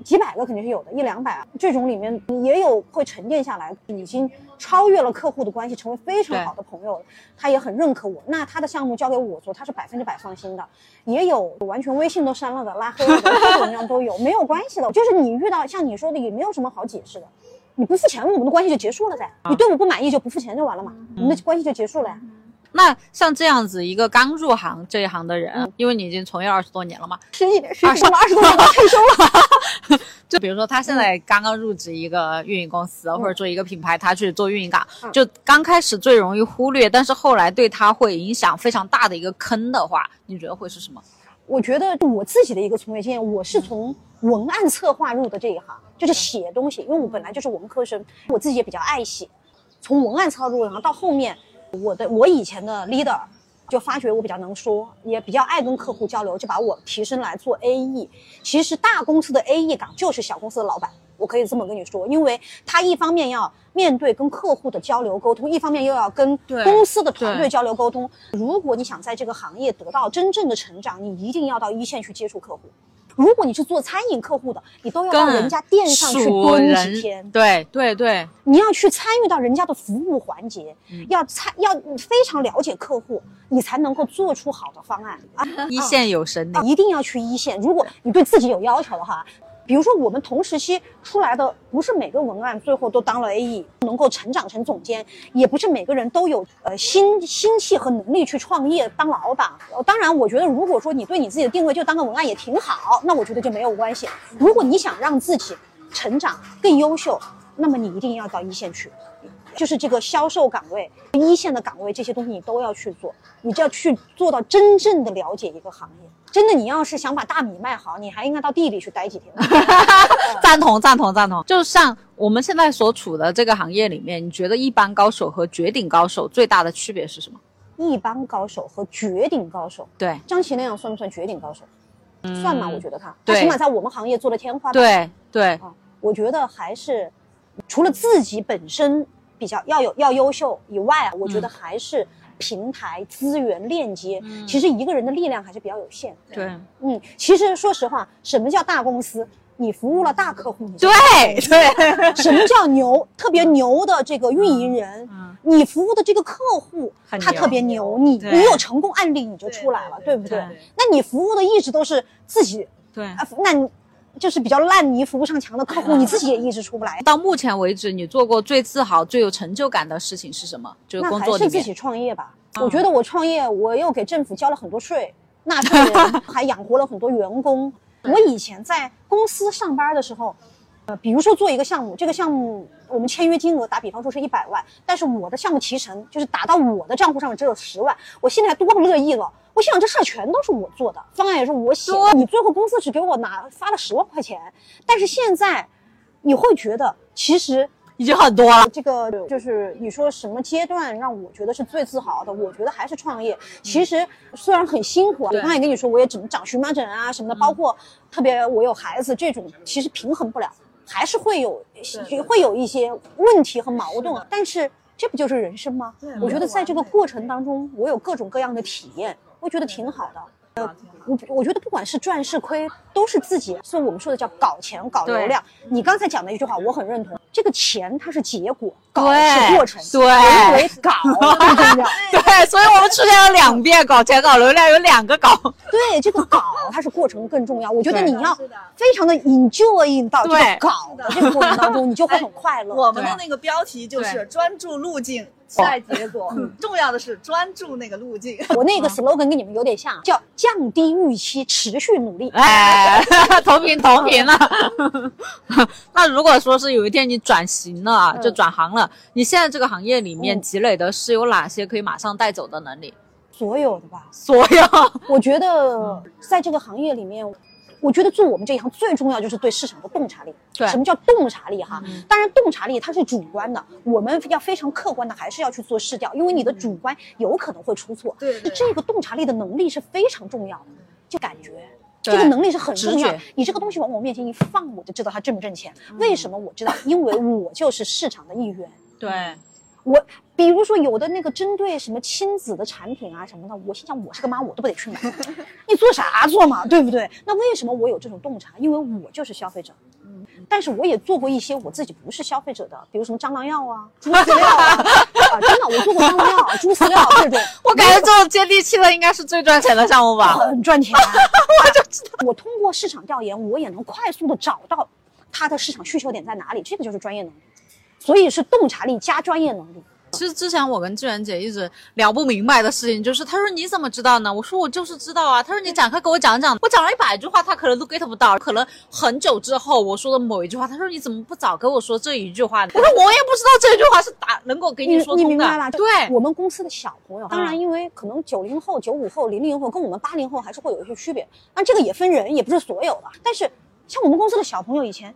几百个肯定是有的，一两百啊。这种里面也有会沉淀下来，已经超越了客户的关系，成为非常好的朋友，他也很认可我。那他的项目交给我做，他是百分之百放心的。也有完全微信都删了的、拉黑了的，各种各样都有，没有关系的。就是你遇到像你说的，也没有什么好解释的。你不付钱，我们的关系就结束了噻。你对我不满意就不付钱就完了嘛，我们的关系就结束了呀。那像这样子一个刚入行这一行的人，因为你已经从业二十多年了嘛，十几年，十几年了，二十多年了，退休了。就比如说他现在刚刚入职一个运营公司、或者做一个品牌，他去做运营岗，就刚开始最容易忽略，但是后来对他会影响非常大的一个坑的话，你觉得会是什么？我觉得我自己的一个从业经验，我是从文案策划入的这一行，就是写东西，因为我本来就是文科生，我自己也比较爱写。从文案操作，然后到后面，我的我以前的 leader 就发觉我比较能说，也比较爱跟客户交流，就把我提升来做 AE。其实大公司的 AE 岗就是小公司的老板，我可以这么跟你说，因为他一方面要面对跟客户的交流沟通，一方面又要跟公司的团队交流沟通。如果你想在这个行业得到真正的成长，你一定要到一线去接触客户。如果你是做餐饮客户的，你都要到跟人家店上去蹲几天，对对对，你要去参与到人家的服务环节，嗯要参要非常了解客户，你才能够做出好的方案啊！一线有神灵。一定要去一线。如果你对自己有要求的话，比如说我们同时期出来的，不是每个文案最后都当了 AE，能够成长成总监，也不是每个人都有呃心心气和能力去创业当老板。当然，我觉得如果说你对你自己的定位就当个文案也挺好，那我觉得就没有关系。如果你想让自己成长更优秀，那么你一定要到一线去。就是这个销售岗位、一线的岗位，这些东西你都要去做，你就要去做到真正的了解一个行业。真的，你要是想把大米卖好，你还应该到地里去待几天。赞同赞同赞同，就像我们现在所处的这个行业里面，你觉得一般高手和绝顶高手最大的区别是什么？一般高手和绝顶高手，对张琪那样算不算绝顶高手？算吗？我觉得他，他起码在我们行业做的天花板。对对，啊，我觉得还是除了自己本身比较要有要优秀以外啊，我觉得还是平台资源链接。其实一个人的力量还是比较有限。对嗯，其实说实话，什么叫大公司？你服务了大客户，你就对对，什么叫牛？特别牛的这个运营人，你服务的这个客户他特别牛，你你有成功案例你就出来了，对不对对？那你服务的一直都是自己对。啊，那你就是比较烂泥扶不上墙的客户，你自己也一直出不来。到目前为止，你做过最自豪、最有成就感的事情是什么？就工作里面。还是自己创业吧。嗯我觉得我创业，我又给政府交了很多税，纳税人，还养活了很多员工。我以前在公司上班的时候，呃，比如说做一个项目，这个项目我们签约金额打比方说是一百万，但是我的项目提成就是打到我的账户上面只有十万，我心里还多不乐意了。我想这事儿全都是我做的，方案也是我写的，你最后公司只给我拿发了十万块钱，但是现在你会觉得其实已经很多了。这个就是你说什么阶段让我觉得是最自豪的？我觉得还是创业。其实虽然很辛苦啊，我刚才也跟你说，我也只能长荨麻疹啊什么的，包括特别我有孩子这种，其实平衡不了，还是会有会有一些问题和矛盾。但是这不就是人生吗？我觉得在这个过程当中，我有各种各样的体验，我觉得挺好的。呃，我我觉得不管是赚是亏，都是自己，所以我们说的叫搞钱、搞流量。你刚才讲的一句话，我很认同。这个钱它是结果，搞是过程，对人为搞最重要。对，所以我们出现了两遍搞钱、搞流量，有两个搞。对，这个搞它是过程更重要。我觉得你要非常的 enjoy 到这个搞的这个过程当中，你就会 很快乐。我们的那个标题就是专注路径，期待结果。重要的是专注那个路径。我那个 slogan 跟你们有点像，叫降低预期，持续努力。哎，同频同频了。那如果说是有一天你转型了，啊就转行了，你现在这个行业里面嗯积累的是有哪些可以马上带走的能力？所有的吧，所有。我觉得在这个行业里面，我觉得做我们这一行最重要就是对市场的洞察力。对什么叫洞察力哈？当然，洞察力它是主观的，我们要非常客观的，还是要去做试调，因为你的主观有可能会出错。对这个洞察力的能力是非常重要的，就感觉。这个能力是很重要。你这个东西往我面前一放，我就知道它挣不挣钱。为什么我知道？因为我就是市场的一员。对，我比如说有的那个针对什么亲子的产品啊什么的，我心想我是个妈，我都不得去买，你做啥做嘛，对不对？那为什么我有这种洞察？因为我就是消费者。嗯，但是我也做过一些我自己不是消费者的，比如什么蟑螂药啊、猪饲料啊，啊，真的我做过蟑螂药、猪饲料这种。我感觉这种接地气的应该是最赚钱的项目吧。很赚钱，我就知道。我通过市场调研，我也能快速的找到它的市场需求点在哪里，这个就是专业能力。所以是洞察力加专业能力。其实之前我跟志远姐一直聊不明白的事情，就是她说你怎么知道呢？我说我就是知道啊。她说你展开给我讲讲。我讲了一百句话，她可能都 get 不到。可能很久之后我说的某一句话，她说你怎么不早跟我说这一句话呢？我说我也不知道这句话是打能够给你说通的。你明白吧？对，我们公司的小朋友，当然因为可能九零后、九五后、零零后跟我们八零后还是会有一些区别。那这个也分人，也不是所有的。但是像我们公司的小朋友以前。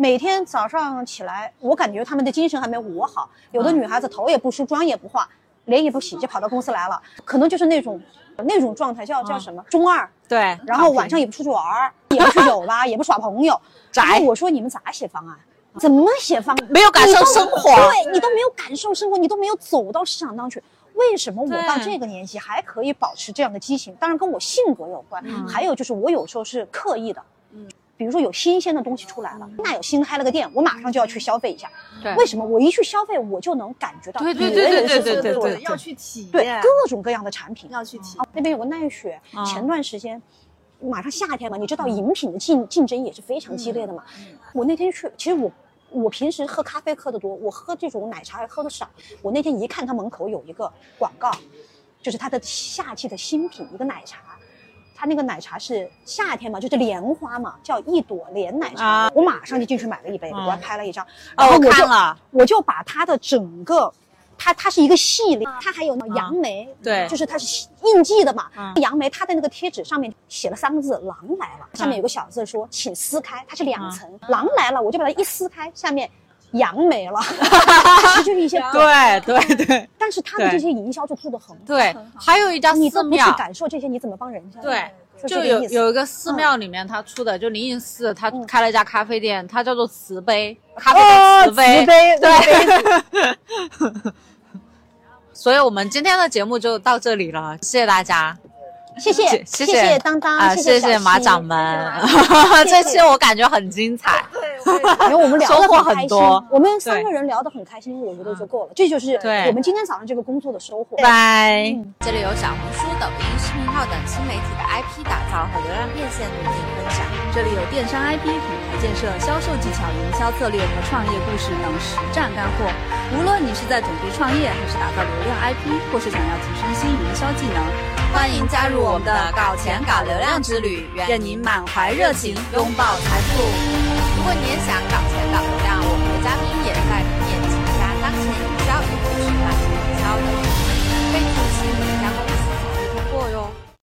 每天早上起来，我感觉他们的精神还没我好。有的女孩子头也不梳，妆也不化，脸也不洗，就跑到公司来了，可能就是那种那种状态，叫叫什么中二。对。然后晚上也不出去玩儿，也不去酒吧，也不耍朋友，宅。我说你们咋写方案？怎么写方案？没有感受生活。对你都没有感受生活，你都没有走到市场当中去。为什么我到这个年纪还可以保持这样的激情？当然跟我性格有关，还有就是我有时候是刻意的。嗯。比如说有新鲜的东西出来了，那有新开了个店，我马上就要去消费一下。对，为什么我一去消费，我就能感觉到别人是对对对对？要去体验，对各种各样的产品要去体验。那边有个奈雪，前段时间马上夏天嘛，你知道饮品的竞竞争也是非常激烈的嘛。我那天去，其实我我平时喝咖啡喝的多，我喝这种奶茶喝的少。我那天一看，他门口有一个广告，就是他的夏季的新品，一个奶茶。它那个奶茶是夏天嘛，就是莲花嘛，叫一朵莲奶茶。我马上就进去买了一杯，我还拍了一张。然后我就我就把它的整个，它它是一个系列，它还有那杨梅，对，就是它是应季的嘛。杨梅它的那个贴纸上面写了三个字“狼来了”，下面有个小字说“请撕开”，它是两层。狼来了，我就把它一撕开，下面。杨没了，其实就是一些对对对，但是他的这些营销就做的很好对。还有一家寺庙，你去感受这些，你怎么帮人家？对，就有有一个寺庙里面他出的，就灵隐寺，他开了一家咖啡店，它叫做慈悲咖啡的慈悲，慈悲对。所以我们今天的节目就到这里了，谢谢大家。谢谢谢谢当当啊，谢谢马 掌门，这期我感觉很精彩 因为我们聊得很多，我们三个人聊得很开心，我觉得就够了，这就是我们今天早上这个工作的收获。拜，这里有小红书、抖音、视频号等新媒体的 IP 打造和流量变现路径分享，这里有电商 IP 品牌建设、销售技巧、营销策略和创业故事等实战干货。无论你是在准备创业，还是打造流量 IP，或是想要提升新营销技能，欢迎加入。我们的搞钱搞流量之旅愿您满怀热情拥抱财富。如果你也想搞钱搞流量我们的嘉宾也在